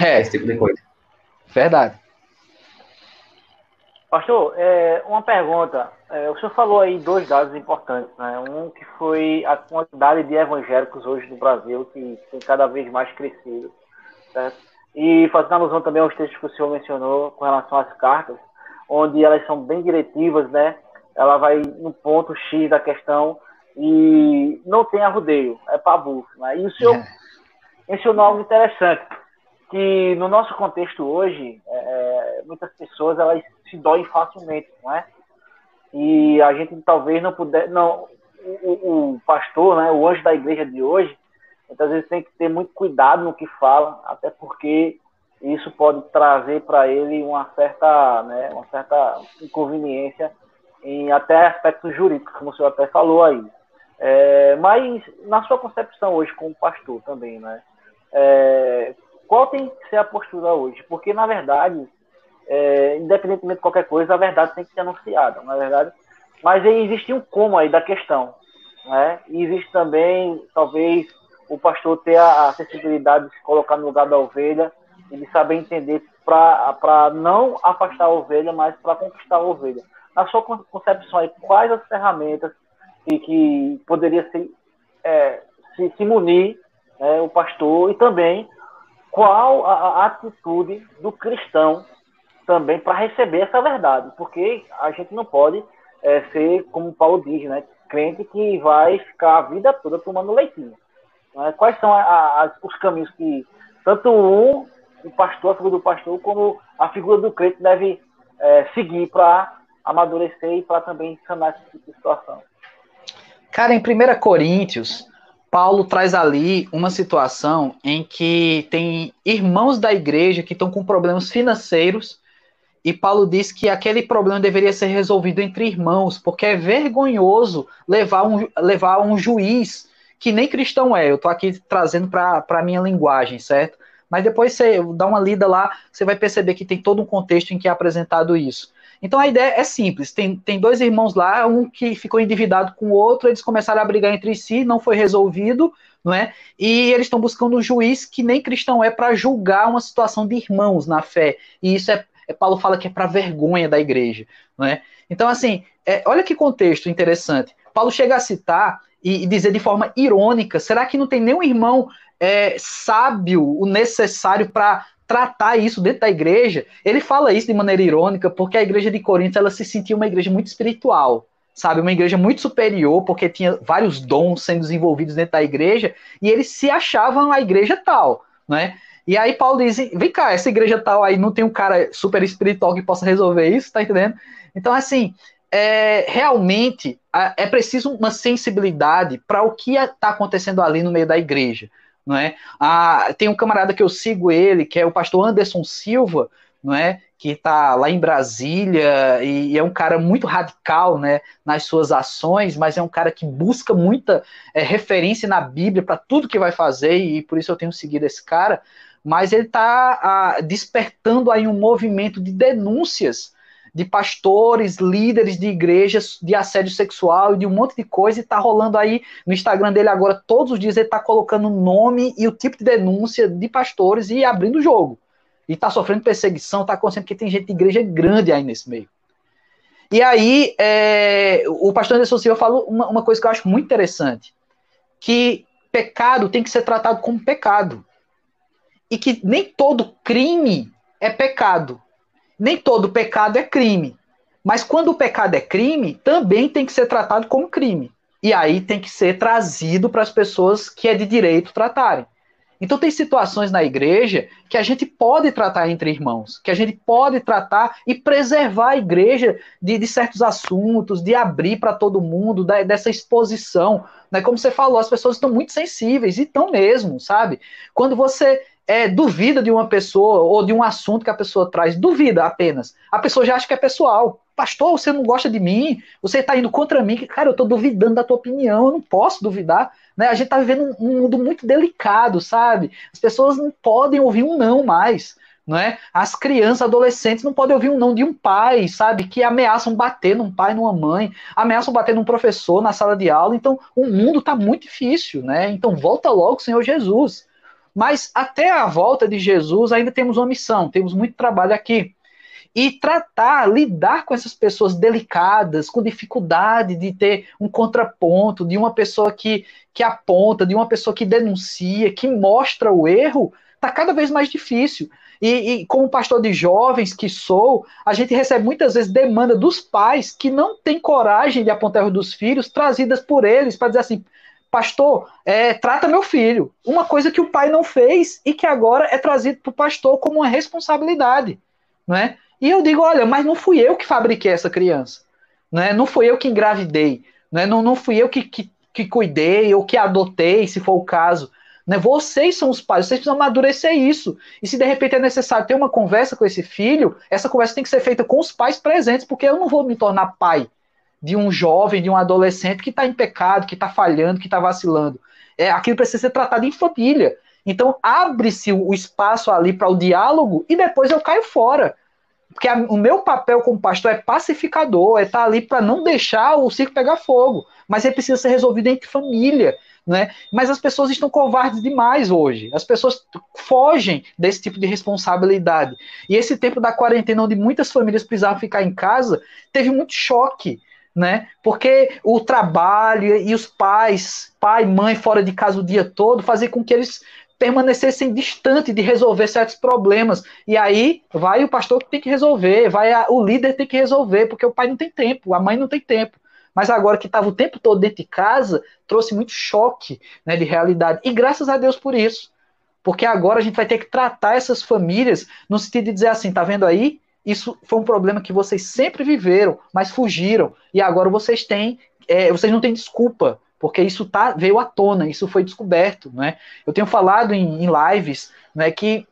S1: É. Esse tipo de coisa.
S2: Verdade.
S3: Pastor, é, uma pergunta. É, o senhor falou aí dois dados importantes, né? Um que foi a quantidade de evangélicos hoje no Brasil, que tem cada vez mais crescido, certo? E fazendo alusão também aos textos que o senhor mencionou com relação às cartas, onde elas são bem diretivas, né? Ela vai no ponto X da questão e não tem arrudeio, é pabu. Né? E o senhor é. mencionou algo interessante, que no nosso contexto hoje, é, é, muitas pessoas elas se doem facilmente, não é? E a gente talvez não puder, não, o, o pastor, né, o anjo da igreja de hoje, muitas vezes tem que ter muito cuidado no que fala, até porque isso pode trazer para ele uma certa, né, uma certa inconveniência em até aspectos jurídicos, como o senhor até falou aí. É, mas na sua concepção hoje como pastor também, né? É, qual tem que ser a postura hoje? Porque na verdade, é, independentemente de qualquer coisa, a verdade tem que ser anunciada, na é verdade. Mas existe um como aí da questão, né? E existe também, talvez, o pastor ter a, a sensibilidade de se colocar no lugar da ovelha ele saber entender para não afastar a ovelha, mas para conquistar a ovelha. Na sua concepção aí, quais as ferramentas que, que poderia é, se, se munir né, o pastor e também qual a, a atitude do cristão também para receber essa verdade, porque a gente não pode é, ser, como Paulo diz, né, crente que vai ficar a vida toda tomando leitinho. Né? Quais são a, a, os caminhos que tanto um, o pastor, a figura do pastor, como a figura do crente deve é, seguir para amadurecer e para também sanar de situação?
S2: Cara, em 1 Coríntios, Paulo traz ali uma situação em que tem irmãos da igreja que estão com problemas financeiros e Paulo diz que aquele problema deveria ser resolvido entre irmãos, porque é vergonhoso levar um, levar um juiz que nem cristão é. Eu estou aqui trazendo para a minha linguagem, certo? Mas depois você dá uma lida lá, você vai perceber que tem todo um contexto em que é apresentado isso. Então a ideia é simples: tem, tem dois irmãos lá, um que ficou endividado com o outro, eles começaram a brigar entre si, não foi resolvido, não é? E eles estão buscando um juiz que nem cristão é para julgar uma situação de irmãos na fé. E isso é é, Paulo fala que é para vergonha da igreja. Não é? Então, assim, é, olha que contexto interessante. Paulo chega a citar e, e, dizer de forma irônica: será que não tem nenhum irmão é, sábio o necessário para tratar isso dentro da igreja? Ele fala isso de maneira irônica porque a igreja de Corinto ela se sentia uma igreja muito espiritual. Sabe, uma igreja muito superior, porque tinha vários dons sendo desenvolvidos dentro da igreja, e eles se achavam a igreja tal, né? E aí Paulo diz: vem cá, essa igreja tal aí não tem um cara super espiritual que possa resolver isso, tá entendendo? Então, assim, é, realmente é preciso uma sensibilidade para o que está acontecendo ali no meio da igreja. Não é? Ah, tem um camarada que eu sigo ele, que é o pastor Anderson Silva, não é? que está lá em Brasília e, e, é um cara muito radical né, nas suas ações, mas é um cara que busca muita é, referência na Bíblia para tudo que vai fazer e por isso eu tenho seguido esse cara mas ele está despertando aí um movimento de denúncias de pastores, líderes de igrejas de assédio sexual e de um monte de coisa, e está rolando aí no Instagram dele agora, todos os dias ele está colocando o nome e o tipo de denúncia de pastores e abrindo o jogo. E está sofrendo perseguição, está acontecendo porque tem gente de igreja grande aí nesse meio. E aí, é, o pastor Anderson Silva falou uma, uma coisa que eu acho muito interessante, que pecado tem que ser tratado como pecado e que nem todo crime é pecado. Nem todo pecado é crime. Mas quando o pecado é crime, também tem que ser tratado como crime. E aí tem que ser trazido para as pessoas que é de direito tratarem. Então tem situações na igreja que a gente pode tratar entre irmãos, que a gente pode tratar e preservar a igreja de, de certos assuntos, de abrir para todo mundo, da, dessa exposição. Né? Como você falou, as pessoas estão muito sensíveis, e estão mesmo, sabe? Quando você é, duvida de uma pessoa ou de um assunto que a pessoa traz, duvida apenas. A pessoa já acha que é pessoal. Pastor, você não gosta de mim, você está indo contra mim. Cara, eu estou duvidando da tua opinião, eu não posso duvidar. Né? A gente está vivendo um, mundo muito delicado, sabe? As pessoas não podem ouvir um não mais. Não é? As crianças, adolescentes não podem ouvir um não de um pai, sabe? Que ameaçam bater num pai, numa mãe, ameaçam bater num professor na sala de aula. Então, o mundo está muito difícil, né? Então, volta logo, Senhor Jesus. Mas até a volta de Jesus ainda temos uma missão, temos muito trabalho aqui. E tratar, lidar com essas pessoas delicadas, com dificuldade de ter um contraponto, de uma pessoa que, que aponta, de uma pessoa que denuncia, que mostra o erro, está cada vez mais difícil. E, e, como pastor de jovens que sou, a gente recebe muitas vezes demanda dos pais que não têm coragem de apontar erro dos filhos, trazidas por eles, para dizer assim: pastor, é, trata meu filho. Uma coisa que o pai não fez e que agora é trazido para o pastor como uma responsabilidade. Não é? E eu digo, olha, mas não fui eu que fabriquei essa criança. Não, é? não fui eu que engravidei. Não, é? não, não fui eu que, que, que cuidei ou que adotei, se for o caso. Né? Vocês são os pais, vocês precisam amadurecer isso. E se de repente é necessário ter uma conversa com esse filho, essa conversa tem que ser feita com os pais presentes, porque eu não vou me tornar pai de um jovem, de um adolescente que está em pecado, que está falhando, que está vacilando. É, aquilo precisa ser tratado em família. Então, abre-se o espaço ali para o diálogo e depois eu caio fora. Porque a, o meu papel como pastor é pacificador, é estar tá ali para não deixar o circo pegar fogo. Mas ele precisa ser resolvido entre família. Né? Mas as pessoas estão covardes demais hoje. As pessoas fogem desse tipo de responsabilidade. E esse tempo da quarentena, onde muitas famílias precisavam ficar em casa, teve muito choque né? Porque o trabalho e os pais, pai, mãe fora de casa o dia todo, fazia com que eles permanecessem distantes de resolver certos problemas. E aí vai o pastor que tem que resolver, vai a, o líder tem que resolver, porque o pai não tem tempo, a mãe não tem tempo. mas agora que estava o tempo todo dentro de casa, trouxe muito choque né, de realidade. E graças a Deus por isso. Porque agora a gente vai ter que tratar essas famílias no sentido de dizer assim, tá vendo aí? Isso foi um problema que vocês sempre viveram, mas fugiram. E agora vocês têm, é, vocês não têm desculpa, porque isso tá, veio à tona, isso foi descoberto. Né? Eu tenho falado em, em lives né, que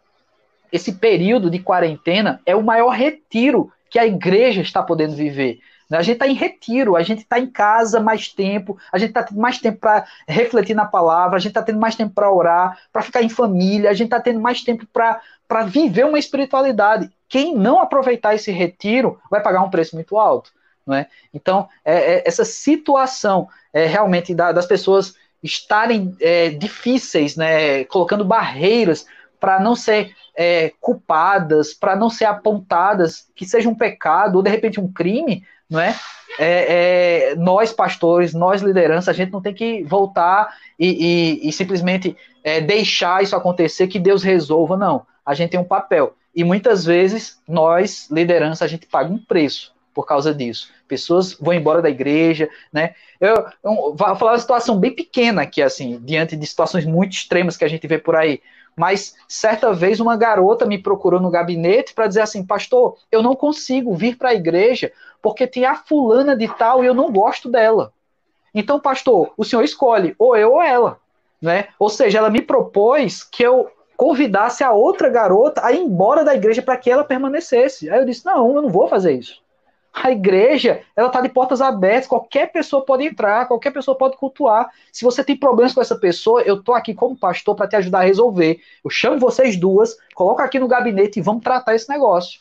S2: esse período de quarentena é o maior retiro que a igreja está podendo viver. Né? A gente está em retiro, a gente está em casa mais tempo, a gente está tendo mais tempo para refletir na palavra, a gente está tendo mais tempo para orar, para ficar em família, a gente está tendo mais tempo para viver uma espiritualidade quem não aproveitar esse retiro vai pagar um preço muito alto. Não é? Então, é, é, essa situação é, realmente da, das pessoas estarem é, difíceis, né, colocando barreiras para não ser é, culpadas, para não ser apontadas que seja um pecado ou de repente um crime, não é? é, é nós pastores, nós liderança, a gente não tem que voltar e, e, e simplesmente é, deixar isso acontecer, que Deus resolva, não. A gente tem um papel. E muitas vezes nós, liderança, a gente paga um preço por causa disso. Pessoas vão embora da igreja, né? Eu, eu vou falar uma situação bem pequena aqui, assim, diante de situações muito extremas que a gente vê por aí. Mas certa vez uma garota me procurou no gabinete para dizer assim, pastor, eu não consigo vir para a igreja porque tem a fulana de tal e eu não gosto dela. Então, pastor, o senhor escolhe ou eu ou ela, né? Ou seja, ela me propôs que eu convidasse a outra garota a ir embora da igreja para que ela permanecesse. Aí eu disse: não, eu não vou fazer isso. A igreja, ela está de portas abertas, qualquer pessoa pode entrar, qualquer pessoa pode cultuar. Se você tem problemas com essa pessoa, eu estou aqui como pastor para te ajudar a resolver. Eu chamo vocês duas, coloco aqui no gabinete e vamos tratar esse negócio.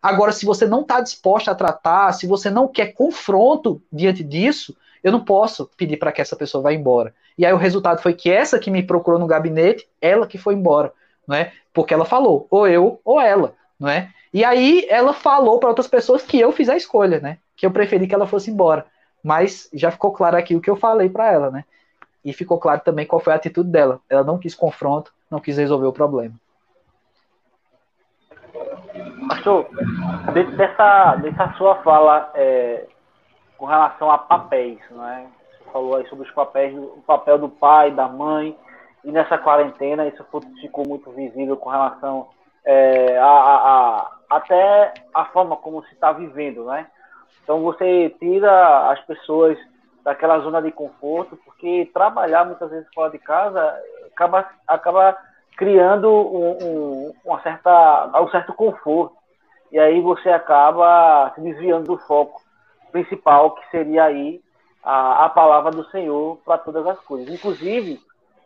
S2: Agora, se você não está disposta a tratar, se você não quer confronto diante disso, eu não posso pedir para que essa pessoa vá embora. E aí o resultado foi que essa que me procurou no gabinete, ela que foi embora, não é? Porque ela falou, ou eu ou ela, não é? E aí ela falou para outras pessoas que eu fiz a escolha, né? Que eu preferi que ela fosse embora. Mas já ficou claro aqui o que eu falei para ela, né? E ficou claro também qual foi a atitude dela. Ela não quis confronto, não quis resolver o problema.
S3: Pastor, dessa, dessa sua fala é, com relação a papéis, não é? falou aí sobre os papéis, o papel do pai, da mãe, e nessa quarentena isso ficou muito visível com relação é, a, a, a, até a forma como se está vivendo, né? Então você tira as pessoas daquela zona de conforto, porque trabalhar muitas vezes fora de casa acaba, acaba criando um, um, uma certa, um certo conforto. E aí você acaba se desviando do foco principal, que seria aí a, a palavra do Senhor para todas as coisas. Inclusive,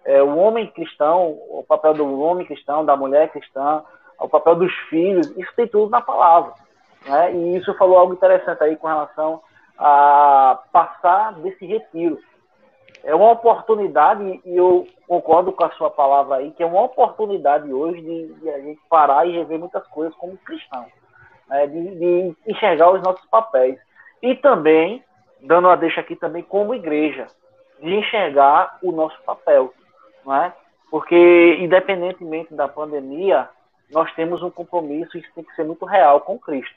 S3: é, o homem cristão, o papel do homem cristão, da mulher cristã, o papel dos filhos, isso tem tudo na palavra. Né? E isso falou algo interessante aí com relação a passar desse retiro. É uma oportunidade, e eu concordo com a sua palavra aí, que é uma oportunidade hoje de, de a gente parar e rever muitas coisas como cristão, né? de, de enxergar os nossos papéis. E também dando a deixa aqui também como igreja, de enxergar o nosso papel, não é? Porque, independentemente da pandemia, nós temos um compromisso, isso tem que ser muito real com Cristo,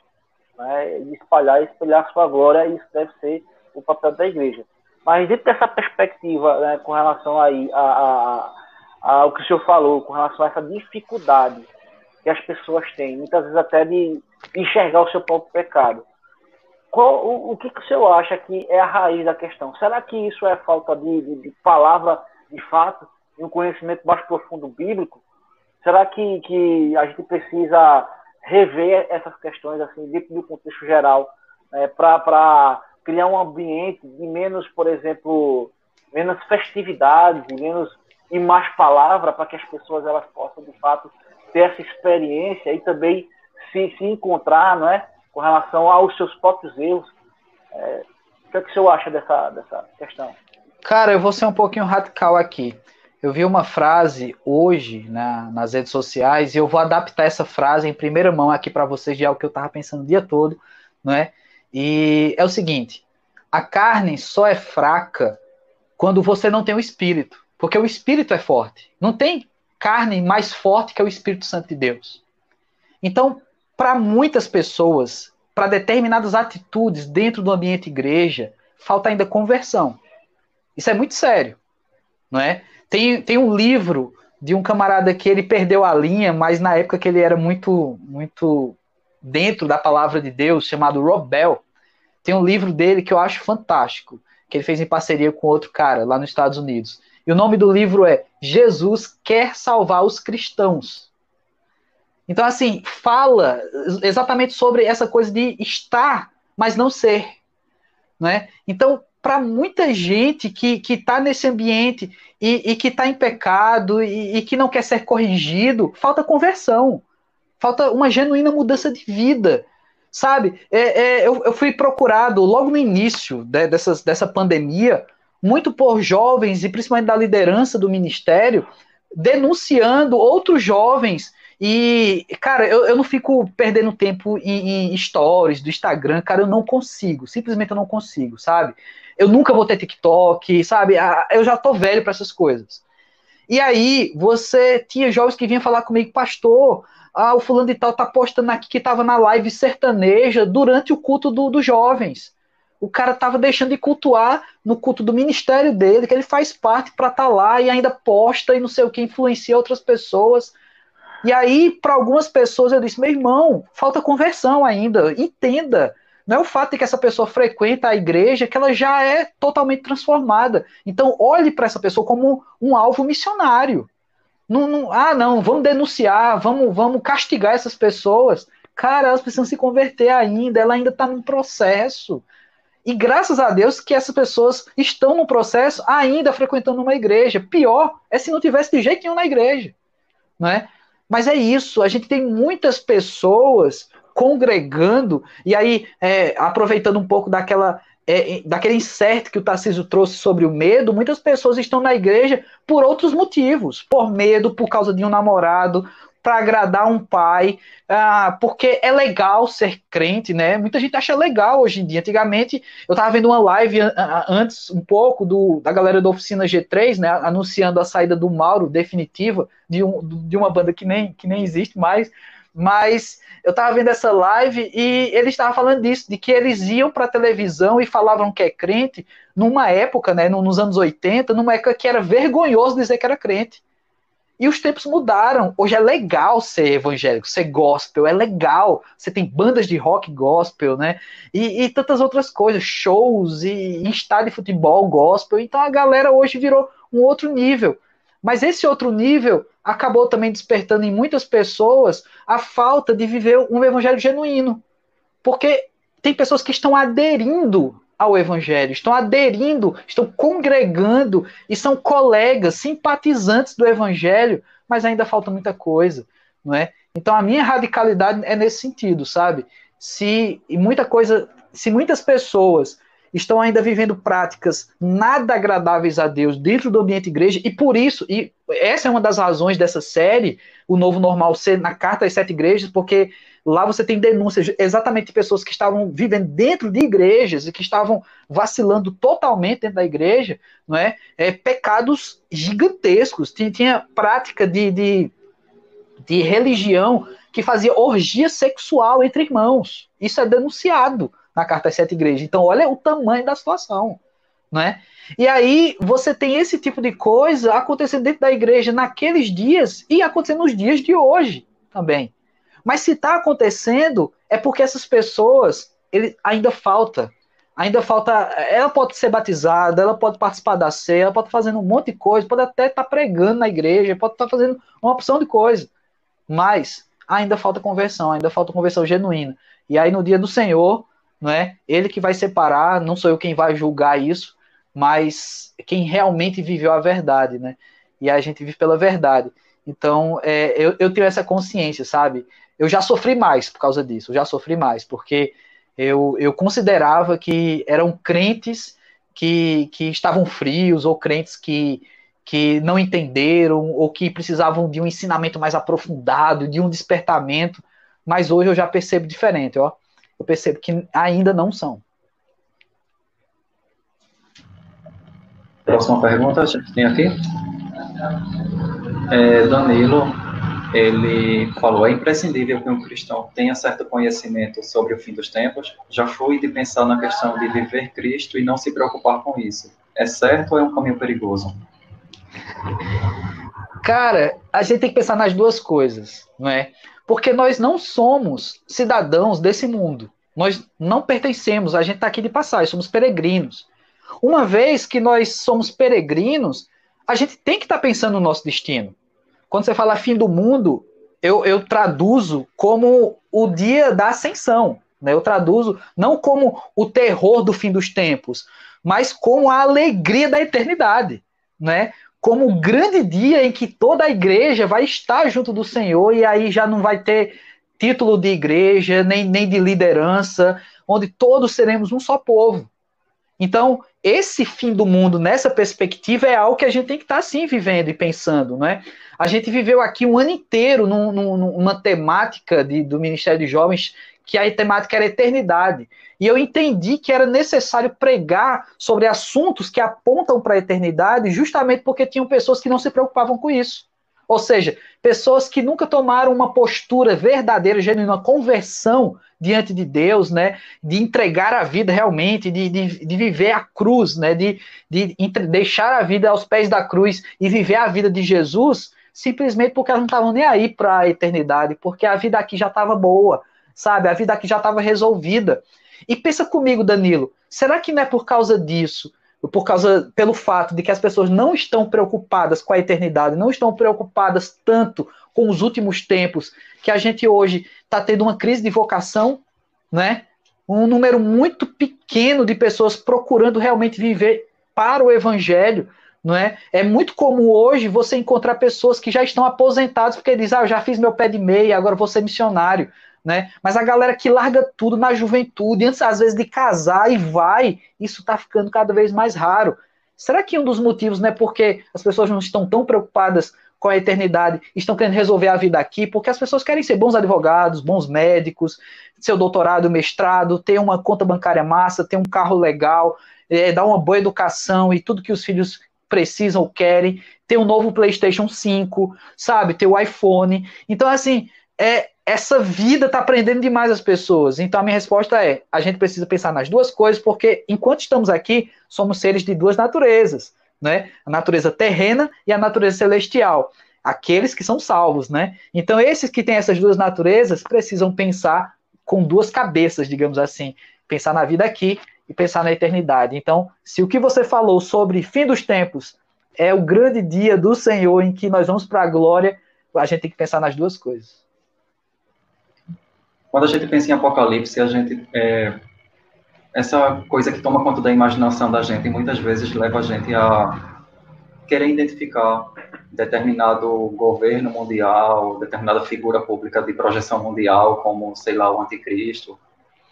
S3: né? de espalhar e espelhar sua glória, e isso deve ser o papel da igreja. Mas dentro dessa perspectiva, né, com relação aí a, a, a, ao que o senhor falou, com relação a essa dificuldade que as pessoas têm, muitas vezes até de enxergar o seu próprio pecado, qual, o, o que, que o senhor acha que é a raiz da questão? Será que isso é falta de, de, de palavra de fato e um conhecimento mais profundo bíblico? Será que, que a gente precisa rever essas questões assim dentro do contexto geral né, para criar um ambiente de menos, por exemplo, menos festividades, menos e mais palavra para que as pessoas elas possam de fato ter essa experiência e também se, se encontrar, não é? Com relação aos seus próprios erros. É, o que, é que o senhor acha dessa, dessa questão?
S2: Cara, eu vou ser um pouquinho radical aqui. Eu vi uma frase hoje na, nas redes sociais e eu vou adaptar essa frase em primeira mão aqui para vocês de algo que eu estava pensando o dia todo, não é? E é o seguinte: a carne só é fraca quando você não tem o espírito, porque o espírito é forte. Não tem carne mais forte que o Espírito Santo de Deus. Então, para muitas pessoas, para determinadas atitudes dentro do ambiente igreja, falta ainda conversão. Isso é muito sério, não é? Tem, tem um livro de um camarada que ele perdeu a linha, mas na época que ele era muito muito dentro da palavra de Deus, chamado Rob Bell. Tem um livro dele que eu acho fantástico, que ele fez em parceria com outro cara lá nos Estados Unidos. E o nome do livro é Jesus quer salvar os cristãos. Então, assim, fala exatamente sobre essa coisa de estar, mas não ser. Né? Então, para muita gente que está nesse ambiente e, e que está em pecado e, e, que não quer ser corrigido, falta conversão, falta uma genuína mudança de vida, sabe? É, é, eu, eu, fui procurado logo no início de, dessas, dessa pandemia, muito por jovens e principalmente da liderança do ministério, denunciando outros jovens. E, cara, eu, eu não fico perdendo tempo em, em stories do Instagram, cara, eu não consigo, simplesmente eu não consigo, sabe? eu nunca vou ter TikTok, sabe? Ah, eu já tô velho para essas coisas. E aí, você tinha jovens que vinham falar comigo, pastor, ah, o fulano de tal tá postando aqui que tava na live sertaneja durante o culto dos do jovens. O cara tava deixando de cultuar no culto do ministério dele, que ele faz parte para estar tá lá e ainda posta e não sei o que, influencia outras pessoas. E aí, para algumas pessoas, eu disse: meu irmão, falta conversão ainda, entenda. Não é o fato de que essa pessoa frequenta a igreja que ela já é totalmente transformada. Então, olhe para essa pessoa como um alvo missionário. Não, não, ah, não, vamos denunciar, vamos, vamos castigar essas pessoas. Cara, elas precisam se converter ainda, ela ainda está num processo. E graças a Deus que essas pessoas estão no processo ainda frequentando uma igreja. Pior é se não tivesse de jeito nenhum na igreja. Não é? Mas é isso, a gente tem muitas pessoas congregando, e aí, é, aproveitando um pouco daquela, é, daquele insert que o Tarcísio trouxe sobre o medo, muitas pessoas estão na igreja por outros motivos, por medo, por causa de um namorado, para agradar um pai, ah, porque é legal ser crente, né? Muita gente acha legal hoje em dia. Antigamente, eu estava vendo uma live antes, um pouco, do, da galera da Oficina G3, né? Anunciando a saída do Mauro, definitiva, de, um, de uma banda que nem, que nem existe mais, mas eu estava vendo essa live e ele estava falando disso, de que eles iam para a televisão e falavam que é crente numa época, né, nos anos 80, numa época que era vergonhoso dizer que era crente. E os tempos mudaram. Hoje é legal ser evangélico, ser gospel, é legal. Você tem bandas de rock gospel, né? E, e tantas outras coisas, shows e, e estádio de futebol gospel. Então a galera hoje virou um outro nível. Mas esse outro nível acabou também despertando em muitas pessoas a falta de viver um evangelho genuíno. Porque tem pessoas que estão aderindo ao evangelho, estão aderindo, estão congregando e são colegas, simpatizantes do evangelho, mas ainda falta muita coisa, não é? Então a minha radicalidade é nesse sentido, sabe? Se muita coisa, se muitas pessoas estão ainda vivendo práticas nada agradáveis a Deus dentro do ambiente igreja, e por isso, e essa é uma das razões dessa série, o novo normal ser na carta às sete igrejas, porque lá você tem denúncias exatamente de pessoas que estavam vivendo dentro de igrejas e que estavam vacilando totalmente dentro da igreja, não é? é pecados gigantescos. Tinha, tinha prática de, de, de religião que fazia orgia sexual entre irmãos. Isso é denunciado na carta às sete igrejas. Então, olha o tamanho da situação, né? E aí você tem esse tipo de coisa acontecendo dentro da igreja naqueles dias e acontecendo nos dias de hoje também. Mas se está acontecendo, é porque essas pessoas, ele ainda falta. Ainda falta. Ela pode ser batizada, ela pode participar da ceia, ela pode estar fazendo um monte de coisa, pode até estar pregando na igreja, pode estar fazendo uma opção de coisa. Mas ainda falta conversão, ainda falta conversão genuína. E aí no dia do Senhor, não é? Ele que vai separar, não sou eu quem vai julgar isso, mas quem realmente viveu a verdade, né? E a gente vive pela verdade. Então, é, eu, eu tenho essa consciência, sabe? Eu já sofri mais por causa disso, eu já sofri mais, porque eu, eu considerava que eram crentes que, que estavam frios, ou crentes que, que não entenderam, ou que precisavam de um ensinamento mais aprofundado, de um despertamento, mas hoje eu já percebo diferente, ó eu percebo que ainda não são.
S1: Próxima pergunta, a gente tem aqui. É, Danilo ele falou: é imprescindível que um cristão tenha certo conhecimento sobre o fim dos tempos. Já fui de pensar na questão de viver Cristo e não se preocupar com isso. É certo ou é um caminho perigoso?
S2: Cara, a gente tem que pensar nas duas coisas, não é? Porque nós não somos cidadãos desse mundo. Nós não pertencemos, a gente está aqui de passagem, somos peregrinos. Uma vez que nós somos peregrinos, a gente tem que estar tá pensando no nosso destino. Quando você fala fim do mundo, eu, eu traduzo como o dia da ascensão. Né? Eu traduzo não como o terror do fim dos tempos, mas como a alegria da eternidade. Né? Como o grande dia em que toda a igreja vai estar junto do Senhor e aí já não vai ter título de igreja, nem, nem de liderança, onde todos seremos um só povo. Então, esse fim do mundo nessa perspectiva é algo que a gente tem que estar sim vivendo e pensando, não é? A gente viveu aqui um ano inteiro num, num, numa temática de, do Ministério de Jovens que a temática era eternidade. E eu entendi que era necessário pregar sobre assuntos que apontam para a eternidade, justamente porque tinham pessoas que não se preocupavam com isso. Ou seja, pessoas que nunca tomaram uma postura verdadeira, genuína, uma conversão diante de Deus, né? De entregar a vida realmente, de, de, de viver a cruz, né? De, de deixar a vida aos pés da cruz e viver a vida de Jesus, simplesmente porque elas não estavam nem aí para a eternidade, porque a vida aqui já estava boa, sabe? A vida aqui já estava resolvida. E pensa comigo, Danilo, será que não é por causa disso, por causa pelo fato de que as pessoas não estão preocupadas com a eternidade, não estão preocupadas tanto com os últimos tempos, que a gente hoje está tendo uma crise de vocação, né? Um número muito pequeno de pessoas procurando realmente viver para o evangelho, não é? É muito comum hoje você encontrar pessoas que já estão aposentadas porque dizem, ah, eu já fiz meu pé de meia, agora vou ser missionário, né? Mas a galera que larga tudo na juventude, antes às vezes de casar e vai, isso está ficando cada vez mais raro. Será que um dos motivos não é porque as pessoas não estão tão preocupadas com a eternidade, estão querendo resolver a vida aqui, porque as pessoas querem ser bons advogados, bons médicos, seu doutorado, mestrado, ter uma conta bancária massa, ter um carro legal, é, dar uma boa educação e tudo que os filhos precisam ou querem, ter um novo PlayStation 5, sabe, ter o iPhone. Então, assim, é, essa vida está prendendo demais as pessoas. Então, a minha resposta é: a gente precisa pensar nas duas coisas, porque enquanto estamos aqui, somos seres de duas naturezas, né? A natureza terrena e a natureza celestial. Aqueles que são salvos, né? Então, esses que têm essas duas naturezas precisam pensar com duas cabeças, digamos assim. Pensar na vida aqui e pensar na eternidade. Então, se o que você falou sobre fim dos tempos é o grande dia do Senhor em que nós vamos para a glória, a gente tem que pensar nas duas coisas.
S1: Quando a gente pensa em Apocalipse, a gente é, essa coisa que toma conta da imaginação da gente muitas vezes leva a gente a querer identificar determinado governo mundial, determinada figura pública de projeção mundial, como, sei lá, o anticristo,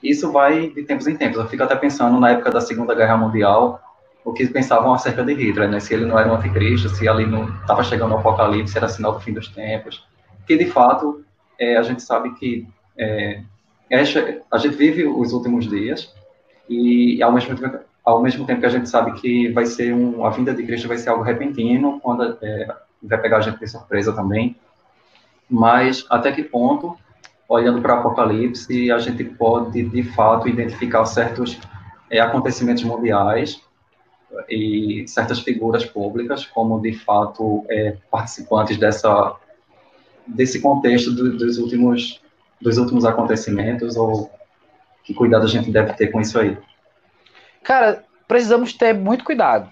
S1: isso vai de tempos em tempos. Eu fico até pensando na época da Segunda Guerra Mundial, o que pensavam acerca de Hitler, né? Se ele não era um anticristo, se ali não estava chegando o apocalipse, era sinal do fim dos tempos. Que de fato é, a gente sabe que é, a gente vive os últimos dias e ao mesmo tempo ao mesmo tempo que a gente sabe que vai ser um, a vinda de Cristo vai ser algo repentino, quando é, vai pegar a gente de surpresa também. Mas até que ponto olhando para o Apocalipse, a gente pode, de fato, identificar certos é, acontecimentos mundiais e certas figuras públicas como, de fato, é, participantes dessa, desse contexto do, dos, últimos, dos últimos acontecimentos, ou que cuidado a gente deve ter com isso aí?
S2: Cara, precisamos ter muito cuidado.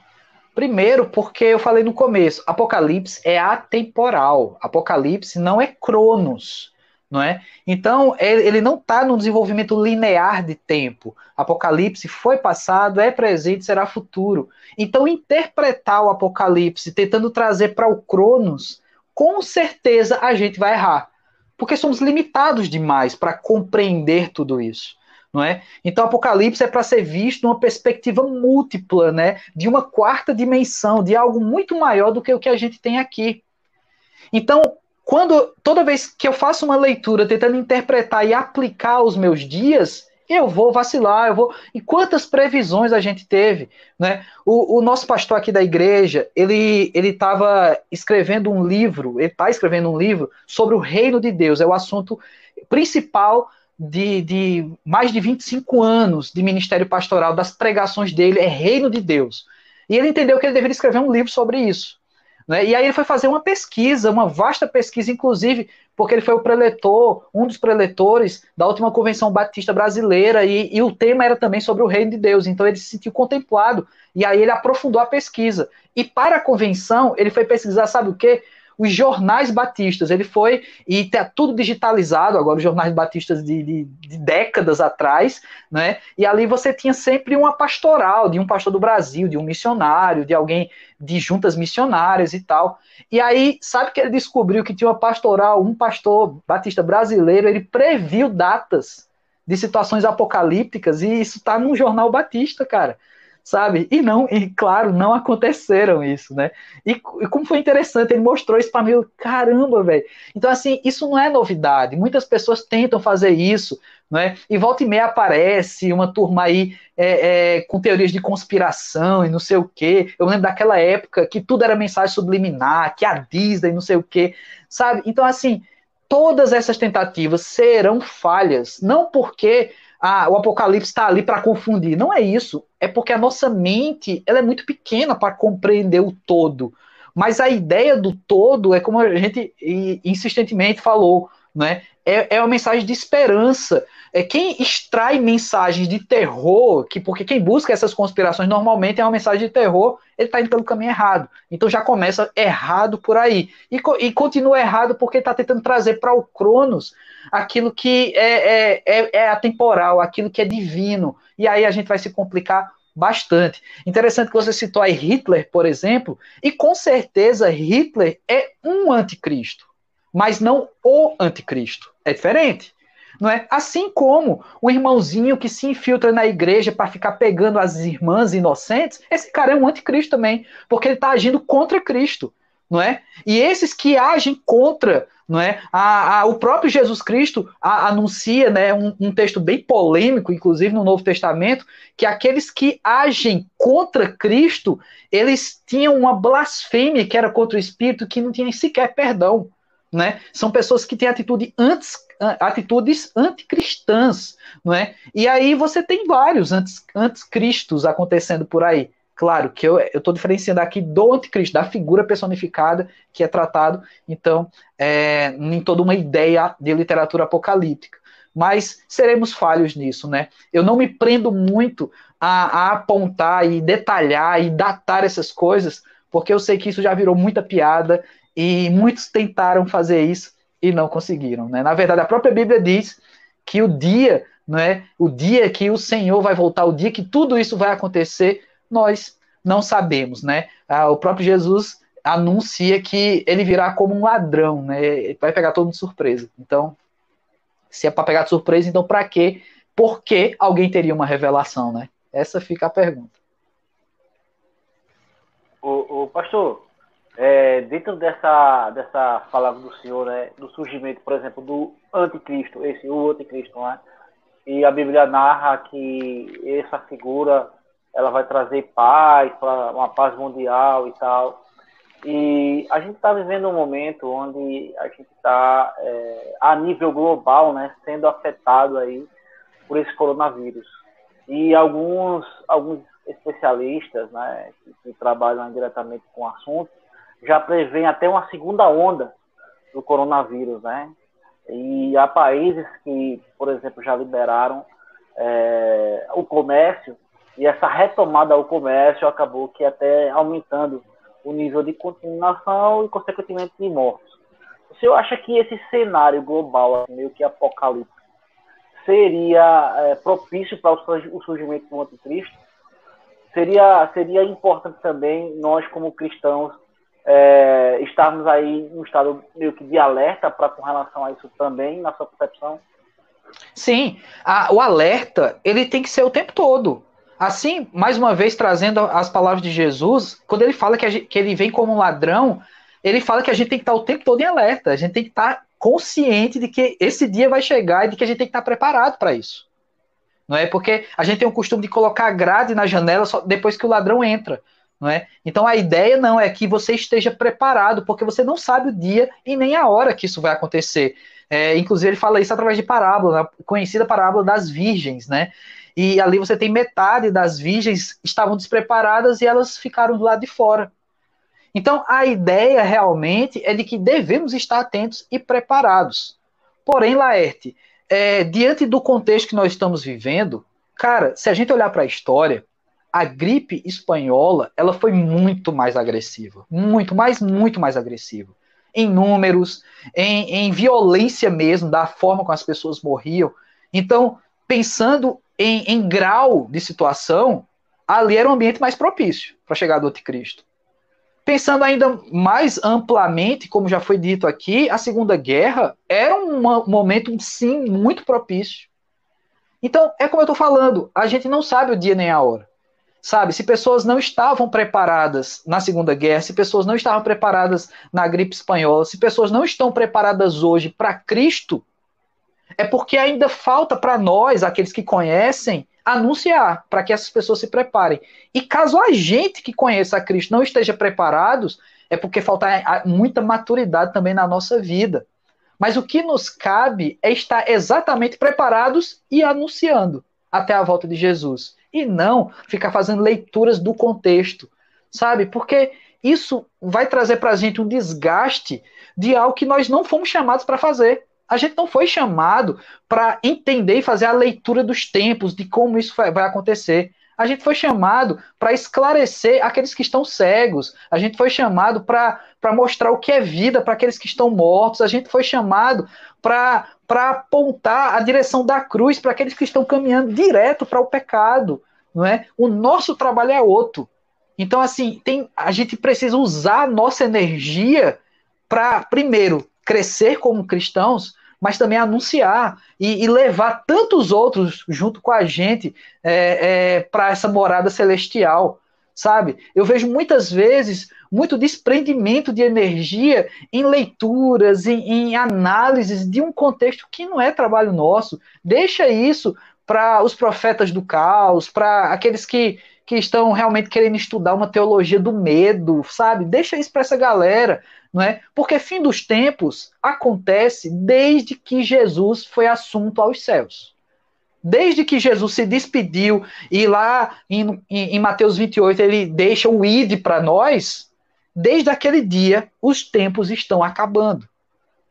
S2: Primeiro, porque eu falei no começo, Apocalipse é atemporal. Apocalipse não é Cronos não é? Então, ele não está no desenvolvimento linear de tempo. Apocalipse foi passado, é presente, será futuro. Então, interpretar o Apocalipse tentando trazer para o Cronos, com certeza a gente vai errar. Porque somos limitados demais para compreender tudo isso. Não é? Então, Apocalipse é para ser visto numa perspectiva múltipla, né? de uma quarta dimensão, de algo muito maior do que o que a gente tem aqui. Então, quando toda vez que eu faço uma leitura tentando interpretar e aplicar os meus dias, eu vou vacilar, eu vou. E quantas previsões a gente teve, né? O, o nosso pastor aqui da igreja, ele ele estava escrevendo um livro, ele está escrevendo um livro sobre o reino de Deus, é o assunto principal de, de mais de 25 anos de ministério pastoral, das pregações dele, é reino de Deus. E ele entendeu que ele deveria escrever um livro sobre isso. Né? E aí ele foi fazer uma pesquisa, uma vasta pesquisa, inclusive, porque ele foi o preletor, um dos preletores da última convenção batista brasileira, e, e, o tema era também sobre o reino de Deus, então ele se sentiu contemplado, e aí ele aprofundou a pesquisa. E para a convenção, ele foi pesquisar, sabe o quê? Os jornais batistas. Ele foi, e está tudo digitalizado agora, os jornais batistas de, de, de, décadas atrás, né? E ali você tinha sempre uma pastoral, de um pastor do Brasil, de um missionário, de alguém de juntas missionárias e tal. E aí, sabe que ele descobriu que tinha uma pastoral, um pastor batista brasileiro, ele previu datas de situações apocalípticas, e isso está num jornal batista, cara sabe? E não, e claro, não aconteceram isso, né? E, e como foi interessante, ele mostrou isso para mim, caramba, velho. Então, assim, isso não é novidade. Muitas pessoas tentam fazer isso, né? E volta e meia aparece uma turma aí é, é, com teorias de conspiração e não sei o quê. Eu lembro daquela época que tudo era mensagem subliminar, que a Disney não sei o quê, sabe? Então, assim, todas essas tentativas serão falhas, não porque ah, o Apocalipse está ali para confundir. Não é isso. É porque a nossa mente ela é muito pequena para compreender o todo. Mas a ideia do todo é como a gente insistentemente falou, né? É, é uma mensagem de esperança. É quem extrai mensagens de terror, que porque quem busca essas conspirações normalmente é uma mensagem de terror, ele está indo pelo caminho errado. Então já começa errado por aí. E, e continua errado porque está tentando trazer para o Cronos aquilo que é, é, é, é atemporal, aquilo que é divino. E aí a gente vai se complicar bastante. Interessante que você citou aí Hitler, por exemplo, e com certeza Hitler é um anticristo, mas não o anticristo. É diferente. Não é? Assim como o irmãozinho que se infiltra na igreja para ficar pegando as irmãs inocentes, esse cara é um anticristo também, porque ele está agindo contra Cristo não é? E esses que agem contra, não é? A, a o próprio Jesus Cristo a, anuncia, né, um, um, texto bem polêmico, inclusive no Novo Testamento, que aqueles que agem contra Cristo, eles tinham uma blasfêmia que era contra o Espírito, que não tinha sequer perdão, né? São pessoas que têm atitude antes, atitudes anticristãs, não é? E aí você tem vários antes, anticristos acontecendo por aí. Claro que eu estou diferenciando aqui do anticristo, da figura personificada que é tratado, então, é, em toda uma ideia de literatura apocalíptica. Mas seremos falhos nisso, né? Eu não me prendo muito a, a apontar e detalhar e datar essas coisas, porque eu sei que isso já virou muita piada e muitos tentaram fazer isso e não conseguiram, né? Na verdade, a própria Bíblia diz que o dia, é, o dia que o Senhor vai voltar, o dia que tudo isso vai acontecer, nós não sabemos, né? Ah, o próprio Jesus anuncia que ele virá como um ladrão, né? Vai pegar todo mundo de surpresa. Então, se é para pegar de surpresa, então para quê? Por que alguém teria uma revelação, né? Essa fica a pergunta.
S3: O, o pastor, é, dentro dessa dessa fala do senhor, né, do surgimento, por exemplo, do anticristo, esse o anticristo, né? E a Bíblia narra que essa figura ela vai trazer paz, uma paz mundial e tal. E a gente está vivendo um momento onde a gente está, é, a nível global, né, sendo afetado aí por esse coronavírus. E alguns, alguns especialistas né, que, que trabalham diretamente com o assunto já prevêem até uma segunda onda do coronavírus, né? E há países que, por exemplo, já liberaram é, o comércio e essa retomada ao comércio acabou que até aumentando o nível de contaminação e, consequentemente, de mortes. O senhor acha que esse cenário global, assim, meio que apocalíptico, seria é, propício para o surgimento do anticristo? Seria, seria importante também nós, como cristãos, é, estarmos aí em um estado meio que de alerta para com relação a isso também, na sua percepção?
S2: Sim, a, o alerta ele tem que ser o tempo todo. Assim, mais uma vez, trazendo as palavras de Jesus, quando ele fala que, gente, que ele vem como um ladrão, ele fala que a gente tem que estar o tempo todo em alerta, a gente tem que estar consciente de que esse dia vai chegar e de que a gente tem que estar preparado para isso. não é? Porque a gente tem o costume de colocar grade na janela só depois que o ladrão entra, não é? Então a ideia não é que você esteja preparado, porque você não sabe o dia e nem a hora que isso vai acontecer. É, inclusive ele fala isso através de parábola, a conhecida parábola das virgens, né? E ali você tem metade das virgens estavam despreparadas e elas ficaram do lado de fora. Então a ideia realmente é de que devemos estar atentos e preparados. Porém, Laerte, é, diante do contexto que nós estamos vivendo, cara, se a gente olhar para a história, a gripe espanhola ela foi muito mais agressiva, muito mais, muito mais agressiva, em números, em, em violência mesmo, da forma como as pessoas morriam. Então, pensando em, em grau de situação, ali era um ambiente mais propício para chegar do anticristo. Pensando ainda mais amplamente, como já foi dito aqui, a Segunda Guerra era um momento, sim, muito propício. Então, é como eu estou falando, a gente não sabe o dia nem a hora. Sabe, se pessoas não estavam preparadas na Segunda Guerra, se pessoas não estavam preparadas na gripe espanhola, se pessoas não estão preparadas hoje para Cristo, é porque ainda falta para nós, aqueles que conhecem, anunciar para que essas pessoas se preparem. E caso a gente que conheça a Cristo não esteja preparados, é porque falta muita maturidade também na nossa vida. Mas o que nos cabe é estar exatamente preparados e anunciando até a volta de Jesus. E não ficar fazendo leituras do contexto, sabe? Porque isso vai trazer para a gente um desgaste de algo que nós não fomos chamados para fazer. A gente não foi chamado para entender e fazer a leitura dos tempos, de como isso vai acontecer. A gente foi chamado para esclarecer aqueles que estão cegos. A gente foi chamado para mostrar o que é vida para aqueles que estão mortos. A gente foi chamado para apontar a direção da cruz para aqueles que estão caminhando direto para o pecado. Não é? O nosso trabalho é outro. Então, assim, tem, a gente precisa usar a nossa energia para, primeiro, crescer como cristãos, mas também anunciar e, e levar tantos outros junto com a gente é, é, para essa morada celestial, sabe? Eu vejo muitas vezes muito desprendimento de energia em leituras, em, em análises de um contexto que não é trabalho nosso. Deixa isso para os profetas do caos, para aqueles que, que estão realmente querendo estudar uma teologia do medo, sabe? Deixa isso para essa galera não é? Porque fim dos tempos acontece desde que Jesus foi assunto aos céus. Desde que Jesus se despediu e lá em, em, Mateus 28 ele deixa o id para nós, desde aquele dia os tempos estão acabando,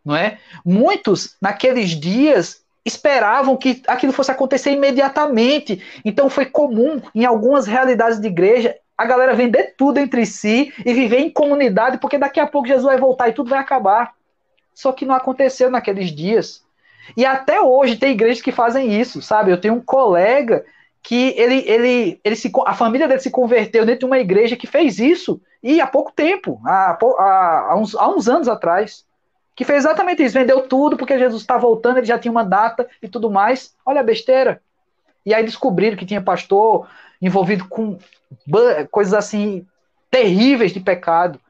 S2: não é? Muitos naqueles dias esperavam que aquilo fosse acontecer imediatamente. Então foi comum em algumas realidades de igreja a galera vender tudo entre si e viver em comunidade, porque daqui a pouco Jesus vai voltar e tudo vai acabar. Só que não aconteceu naqueles dias. E até hoje tem igrejas que fazem isso, sabe? Eu tenho um colega que ele, ele, ele se, a família dele se converteu dentro de uma igreja que fez isso, e há pouco tempo, há, há, uns, há uns anos atrás, que fez exatamente isso, vendeu tudo porque Jesus está voltando, ele já tinha uma data e tudo mais. Olha a besteira. E aí descobriram que tinha pastor envolvido com coisas assim terríveis de pecado,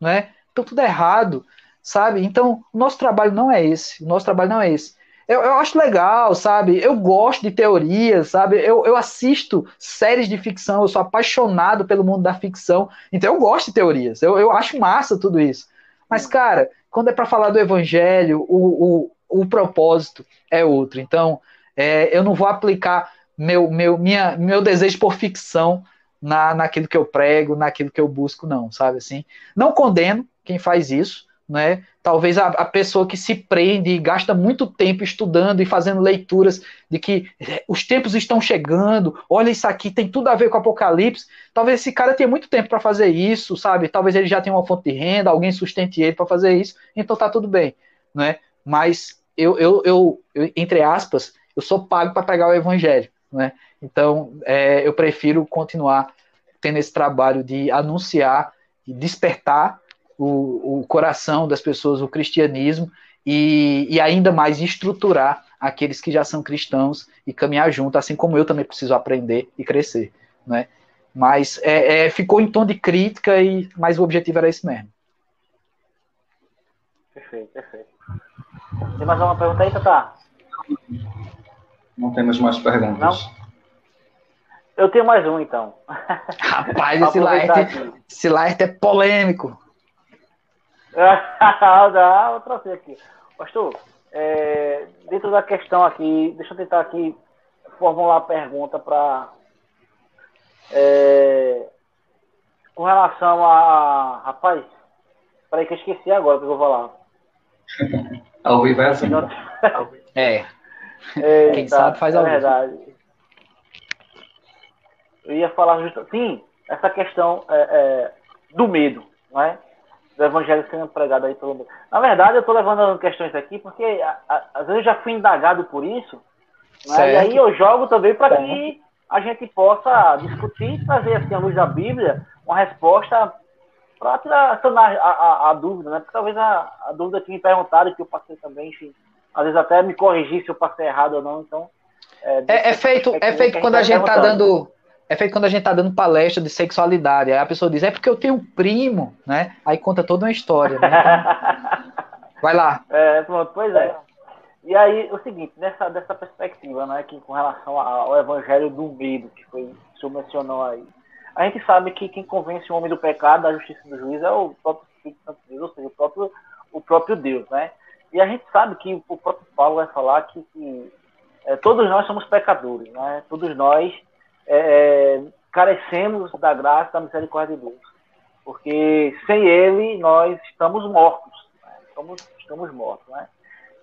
S2: não é? Então tudo é errado, sabe? Então o nosso trabalho não é esse, o nosso trabalho não é esse. Eu, eu acho legal, sabe? Eu gosto de teorias, sabe? Eu, eu assisto séries de ficção, eu sou apaixonado pelo mundo da ficção, então eu gosto de teorias, eu, eu acho massa tudo isso. Mas, cara, quando é para falar do evangelho, o, o, o propósito é outro. Então, é, eu não vou aplicar meu, meu, minha, meu desejo por ficção na, naquilo que eu prego, naquilo que eu busco, não, sabe assim? Não condeno quem faz isso, né? Talvez a, a, pessoa que se prende e gasta muito tempo estudando e fazendo leituras de que eh, os tempos estão chegando, olha isso aqui, tem tudo a ver com o Apocalipse. Talvez esse cara tenha muito tempo para fazer isso, sabe? Talvez ele já tenha uma fonte de renda, alguém sustente ele para fazer isso, então tá tudo bem, né? Mas eu, eu, eu, eu entre aspas, eu sou pago para pregar o evangelho, né? Então, é, eu prefiro continuar tendo esse trabalho de anunciar e despertar o, o coração das pessoas, o cristianismo, e, e, ainda mais estruturar aqueles que já são cristãos e caminhar junto, assim como eu também preciso aprender e crescer, né? Mas é, é, ficou em tom de crítica, e mas o objetivo era esse mesmo.
S3: Perfeito, perfeito. Tem mais alguma pergunta aí, Tata?
S1: Não temos mais perguntas. Não?
S3: Eu tenho mais um, então.
S2: Rapaz, esse Laerte, esse Laerte é polêmico.
S3: Dá, vou trazer aqui. Pastor, é, dentro da questão aqui, deixa eu tentar aqui formular a pergunta para. É, com relação a. Rapaz, peraí que eu esqueci agora o que eu vou falar. [LAUGHS]
S1: Ao vivo é assim. [LAUGHS]
S2: É. [LAUGHS] Eita, Quem sabe faz é ao
S3: verdade. Eu ia falar justo. Sim, essa questão é, é, do medo, não é? Do evangelho sendo pregado aí pelo mundo. Na verdade, eu estou levando questões aqui porque a, a, às vezes eu já fui indagado por isso. Né? E aí eu jogo também para que a gente possa discutir e trazer assim, à luz da Bíblia uma resposta para tirar a, a, a, dúvida, né? Porque talvez a, a dúvida que me perguntaram, que eu passei também, enfim, às vezes até me corrigir se eu passei errado ou não, então.
S2: É, é, é feito, é feito quando a gente está dando. É feito quando a gente está dando palestra de sexualidade. Aí a pessoa diz, é porque eu tenho um primo, né? Aí conta toda uma história. Né? [LAUGHS] Vai lá.
S3: É, pronto, pois é. E aí, o seguinte, dessa, dessa perspectiva, né, que com relação ao evangelho do medo, que foi, o senhor mencionou aí, a gente sabe que quem convence o homem do pecado, da justiça do juízo é o próprio Espírito Santo de Deus, ou seja, o próprio, o próprio Deus, né? E a gente sabe que o próprio Paulo vai falar que, que é, todos nós somos pecadores, né? Todos nós é, é, carecemos da graça, da misericórdia de Deus. Porque sem Ele nós estamos mortos. Né? Estamos, estamos mortos, né?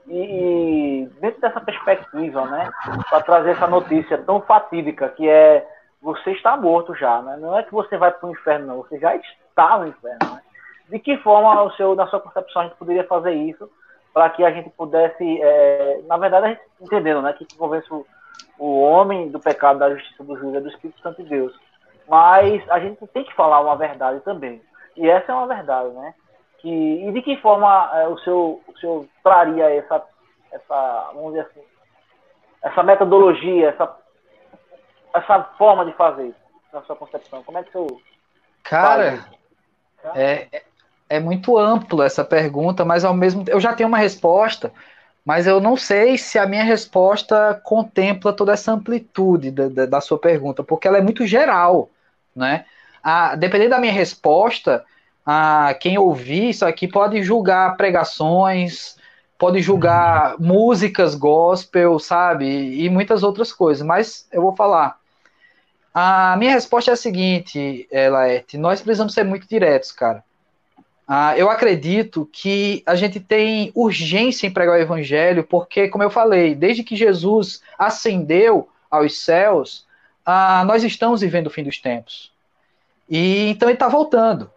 S3: E, e dentro dessa perspectiva, né? Para trazer essa notícia tão fatídica que é você está morto já, né? Não é que você vai para o inferno, não. Você já está no inferno, né? De que forma, o seu, na sua concepção, a gente poderia fazer isso para que a gente pudesse, é, na verdade, a gente entendendo, né? Que convence o, homem do pecado, da justiça, do juízo, é do Espírito Santo de Deus. Mas a gente tem que falar uma verdade também. E essa é uma verdade, né? Que, e de que forma é, o, seu, o senhor traria essa, essa, vamos dizer assim, essa metodologia, essa essa forma de fazer na sua concepção? Como é que o senhor.
S2: Cara, é, é, é muito amplo essa pergunta, mas ao mesmo tempo. Eu já tenho uma resposta, mas eu não sei se a minha resposta contempla toda essa amplitude da, da, da sua pergunta, porque ela é muito geral, né? A, dependendo da minha resposta, a, quem ouvir isso aqui pode julgar pregações, pode julgar músicas gospel, sabe? E muitas outras coisas, mas eu vou falar. A minha resposta é a seguinte, Laerte, nós precisamos ser muito diretos, cara. Ah, eu acredito que a gente tem urgência em pregar o evangelho, porque, como eu falei, desde que Jesus ascendeu aos céus, ah, nós estamos vivendo o fim dos tempos. E então ele está voltando.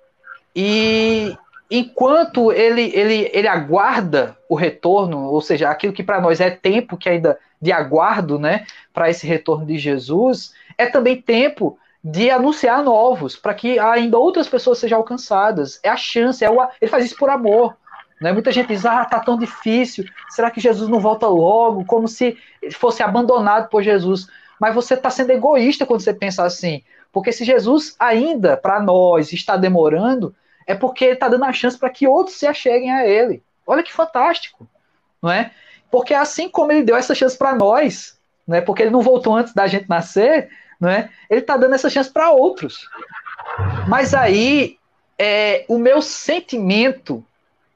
S2: E enquanto ele, ele, ele aguarda o retorno, ou seja, aquilo que para nós é tempo que ainda de aguardo, né, para esse retorno de Jesus, é também tempo de anunciar novos, para que ainda outras pessoas sejam alcançadas. É a chance, é o, ele faz isso por amor. Né? Muita gente diz, ah, tá tão difícil, será que Jesus não volta logo? Como se fosse abandonado por Jesus. Mas você está sendo egoísta quando você pensa assim. Porque se Jesus ainda, para nós, está demorando, é porque ele está dando a chance para que outros se acheguem a ele. Olha que fantástico, não é? Porque assim como ele deu essa chance para nós, não é? Porque ele não voltou antes da gente nascer, não é? Ele está dando essa chance para outros. Mas aí é, o meu sentimento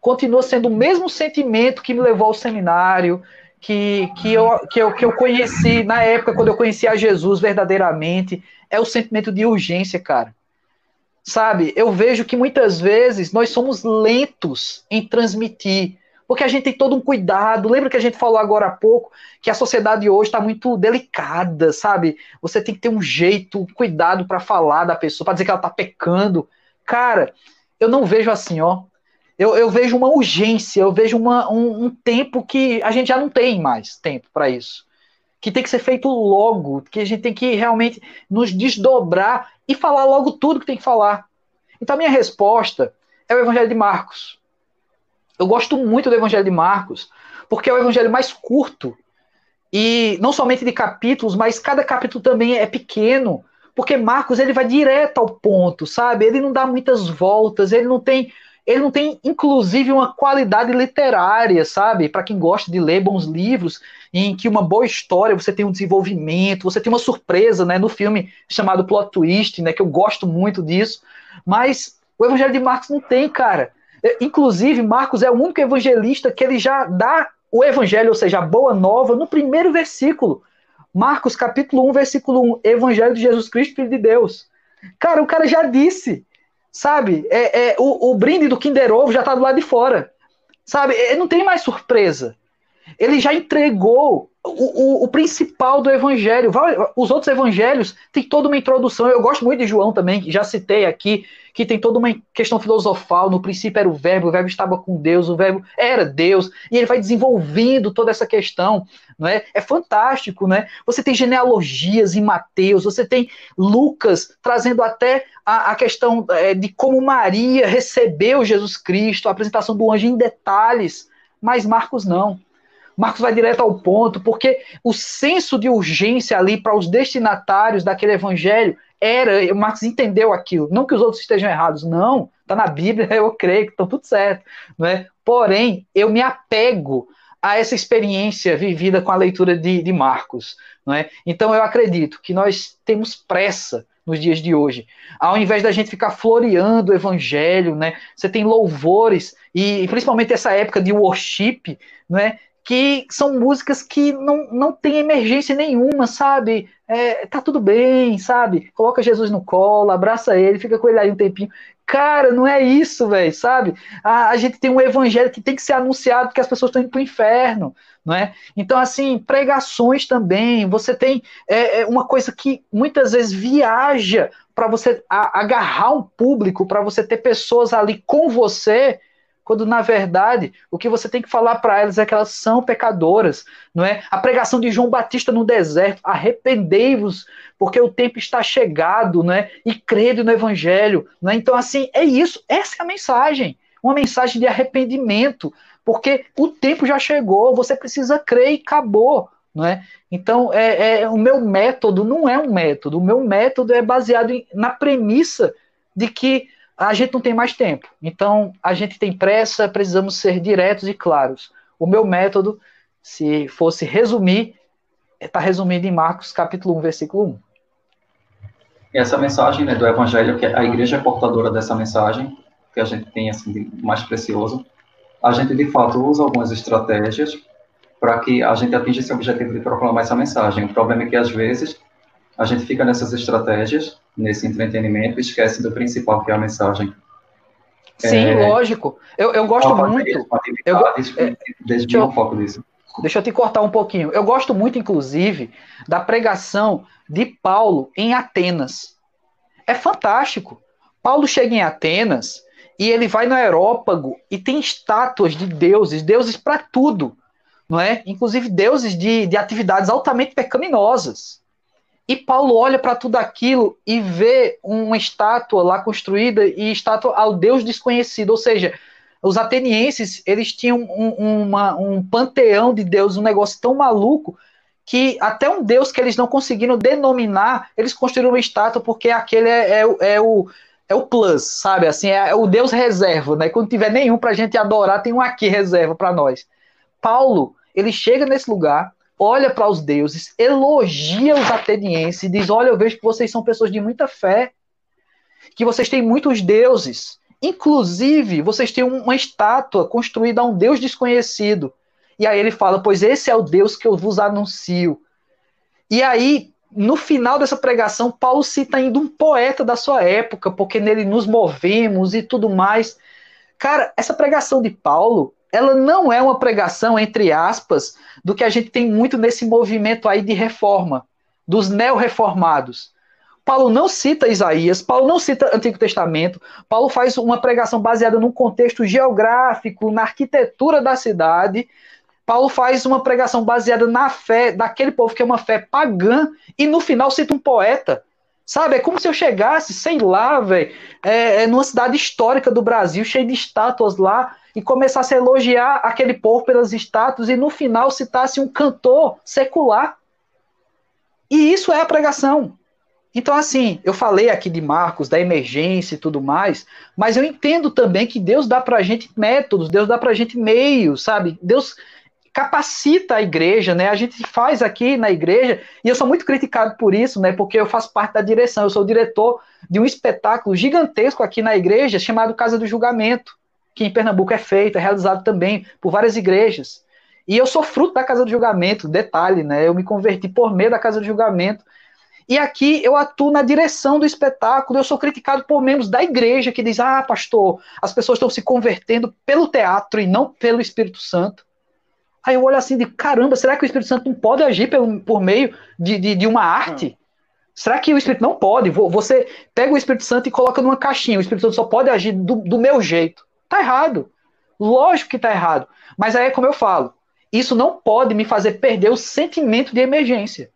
S2: continua sendo o mesmo sentimento que me levou ao seminário, que, que, eu, que, eu, que eu conheci na época, quando eu conheci a Jesus verdadeiramente, é o sentimento de urgência, cara. Sabe, eu vejo que muitas vezes nós somos lentos em transmitir porque a gente tem todo um cuidado. Lembra que a gente falou agora há pouco que a sociedade hoje está muito delicada, sabe? Você tem que ter um jeito, um cuidado para falar da pessoa, para dizer que ela está pecando. Cara, eu não vejo assim, ó. Eu, eu vejo uma urgência, eu vejo uma, um, um tempo que a gente já não tem mais tempo para isso. Que tem que ser feito logo, que a gente tem que realmente nos desdobrar e falar logo tudo que tem que falar. Então a minha resposta é o Evangelho de Marcos. Eu gosto muito do Evangelho de Marcos, porque é o evangelho mais curto. E não somente de capítulos, mas cada capítulo também é pequeno, porque Marcos ele vai direto ao ponto, sabe? Ele não dá muitas voltas, ele não tem ele não tem inclusive uma qualidade literária, sabe? Para quem gosta de ler bons livros, em que uma boa história você tem um desenvolvimento, você tem uma surpresa, né, no filme chamado Plot Twist, né, que eu gosto muito disso, mas o Evangelho de Marcos não tem, cara. É, inclusive, Marcos é o único evangelista que ele já dá o evangelho, ou seja, a boa nova, no primeiro versículo. Marcos, capítulo 1, versículo 1, Evangelho de Jesus Cristo, Filho de Deus. Cara, o cara já disse, sabe? É, é o, o brinde do Kinder Ovo já está do lado de fora. Sabe? Ele não tem mais surpresa. Ele já entregou o, o, o, principal do evangelho. Os outros evangelhos têm toda uma introdução. Eu gosto muito de João também, que já citei aqui, que tem toda uma questão filosofal. No princípio era o verbo, o verbo estava com Deus, o verbo era Deus, e ele vai desenvolvendo toda essa questão. Não é? é fantástico, né? Você tem genealogias em Mateus, você tem Lucas trazendo até a, a questão é, de como Maria recebeu Jesus Cristo, a apresentação do anjo em detalhes, mas Marcos não. Marcos vai direto ao ponto, porque o senso de urgência ali para os destinatários daquele evangelho era, Marcos entendeu aquilo, não que os outros estejam errados, não, está na Bíblia, [LAUGHS] eu creio que estão tudo certo, né? Porém, eu me apego a essa experiência vivida com a leitura de, de Marcos, não é? Então eu acredito que nós temos pressa nos dias de hoje. Ao invés da gente ficar floreando o evangelho, né? Você tem louvores e principalmente essa época de worship, né? Que são músicas que não, não tem emergência nenhuma, sabe? É, tá tudo bem, sabe? Coloca Jesus no colo, abraça ele, fica com ele aí um tempinho. Cara, não é isso, velho, sabe? A, a, gente tem um evangelho que tem que ser anunciado porque as pessoas estão indo para o inferno, não é? Então, assim, pregações também. Você tem é, é uma coisa que muitas vezes viaja para você agarrar um público, para você ter pessoas ali com você quando na verdade o que você tem que falar para elas é que elas são pecadoras, não é? A pregação de João Batista no deserto, arrependei-vos, porque o tempo está chegado, não é? E crede no evangelho, não é? Então assim, é isso, essa é a mensagem, uma mensagem de arrependimento, porque o tempo já chegou, você precisa crer e acabou, não é? Então, é, é, o meu método não é um método, o meu método é baseado em, na premissa de que a gente não tem mais tempo. Então, a gente tem pressa, precisamos ser diretos e claros. O meu método, se fosse resumir, está resumido em Marcos capítulo 1, versículo 1.
S1: E essa mensagem né, do Evangelho, que a igreja é portadora dessa mensagem, que a gente tem assim, de mais precioso, a gente de fato usa algumas estratégias para que a gente atinja esse objetivo de proclamar essa mensagem. O problema é que às vezes a gente fica nessas estratégias, nesse entretenimento, esquece do principal, que é a mensagem.
S2: Sim, é, lógico. Eu, eu gosto muito. Eu,
S1: é, deixa, eu, foco disso.
S2: deixa eu te cortar um pouquinho. Eu gosto muito, inclusive, da pregação de Paulo em Atenas. É fantástico. Paulo chega em Atenas e ele vai no aerópago e tem estátuas de deuses, deuses para tudo, não é? Inclusive deuses de, de atividades altamente pecaminosas. E Paulo olha para tudo aquilo e vê uma estátua lá construída e estátua ao Deus desconhecido. Ou seja, os atenienses eles tinham um, uma, um panteão de deuses, um negócio tão maluco que até um Deus que eles não conseguiram denominar, eles construíram uma estátua porque aquele é, é, é o é o plus, sabe? Assim, é, é o Deus reserva, né? Quando tiver nenhum para a gente adorar, tem um aqui reserva para nós. Paulo, ele chega nesse lugar, olha para os deuses, elogia os atenienses e diz: Olha, eu vejo que vocês são pessoas de muita fé, que vocês têm muitos deuses. Inclusive, vocês têm uma estátua construída a um Deus desconhecido. E aí ele fala: Pois esse é o Deus que eu vos anuncio. E aí, no final dessa pregação, Paulo cita ainda um poeta da sua época, porque nele nos movemos e tudo mais. Cara, essa pregação de Paulo ela não é uma pregação, entre aspas, do que a gente tem muito nesse movimento aí de reforma, dos neo-reformados. Paulo não cita Isaías, Paulo não cita Antigo Testamento, Paulo faz uma pregação baseada num contexto geográfico, na arquitetura da cidade. Paulo faz uma pregação baseada na fé daquele povo que é uma fé pagã, e no final cita um poeta. Sabe? É como se eu chegasse, sei lá, velho, é, é, numa cidade histórica do Brasil, cheia de estátuas lá, e começasse a elogiar aquele povo pelas estátuas e no final citasse um cantor secular. E isso é a pregação. Então, assim, eu falei aqui de Marcos, da emergência e tudo mais, mas eu entendo também que Deus dá pra gente métodos, Deus dá pra gente meios, sabe? Deus capacita a igreja, né? A gente faz aqui na igreja, e eu sou muito criticado por isso, né? Porque eu faço parte da direção, eu sou diretor de um espetáculo gigantesco aqui na igreja chamado Casa do Julgamento, que em Pernambuco é feito, é realizado também por várias igrejas. E eu sou fruto da Casa do Julgamento, detalhe, né? Eu me converti por meio da Casa do Julgamento. E aqui eu atuo na direção do espetáculo, eu sou criticado por membros da igreja que diz: "Ah, pastor, as pessoas estão se convertendo pelo teatro e não pelo Espírito Santo". Aí eu olho assim de caramba, será que o Espírito Santo não pode agir por meio de, de, de uma arte? Hum. Será que o Espírito não pode? Você pega o Espírito Santo e coloca numa caixinha. O Espírito Santo só pode agir do, do meu jeito. Tá errado. Lógico que tá errado. Mas aí é como eu falo. Isso não pode me fazer perder o sentimento de emergência.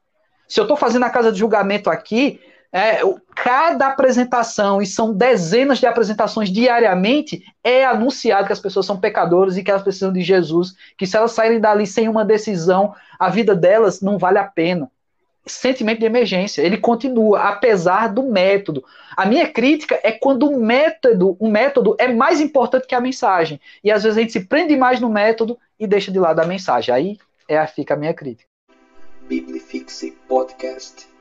S2: Se eu estou fazendo a casa de julgamento aqui, é, cada apresentação, e são dezenas de apresentações diariamente, é anunciado que as pessoas são pecadoras e que elas precisam de Jesus, que se elas saírem dali sem uma decisão, a vida delas não vale a pena. Sentimento de emergência, ele continua, apesar do método. A minha crítica é quando o método, o método é mais importante que a mensagem. E às vezes a gente se prende mais no método e deixa de lado a mensagem. Aí é, fica a minha crítica. Biblifixe Podcast.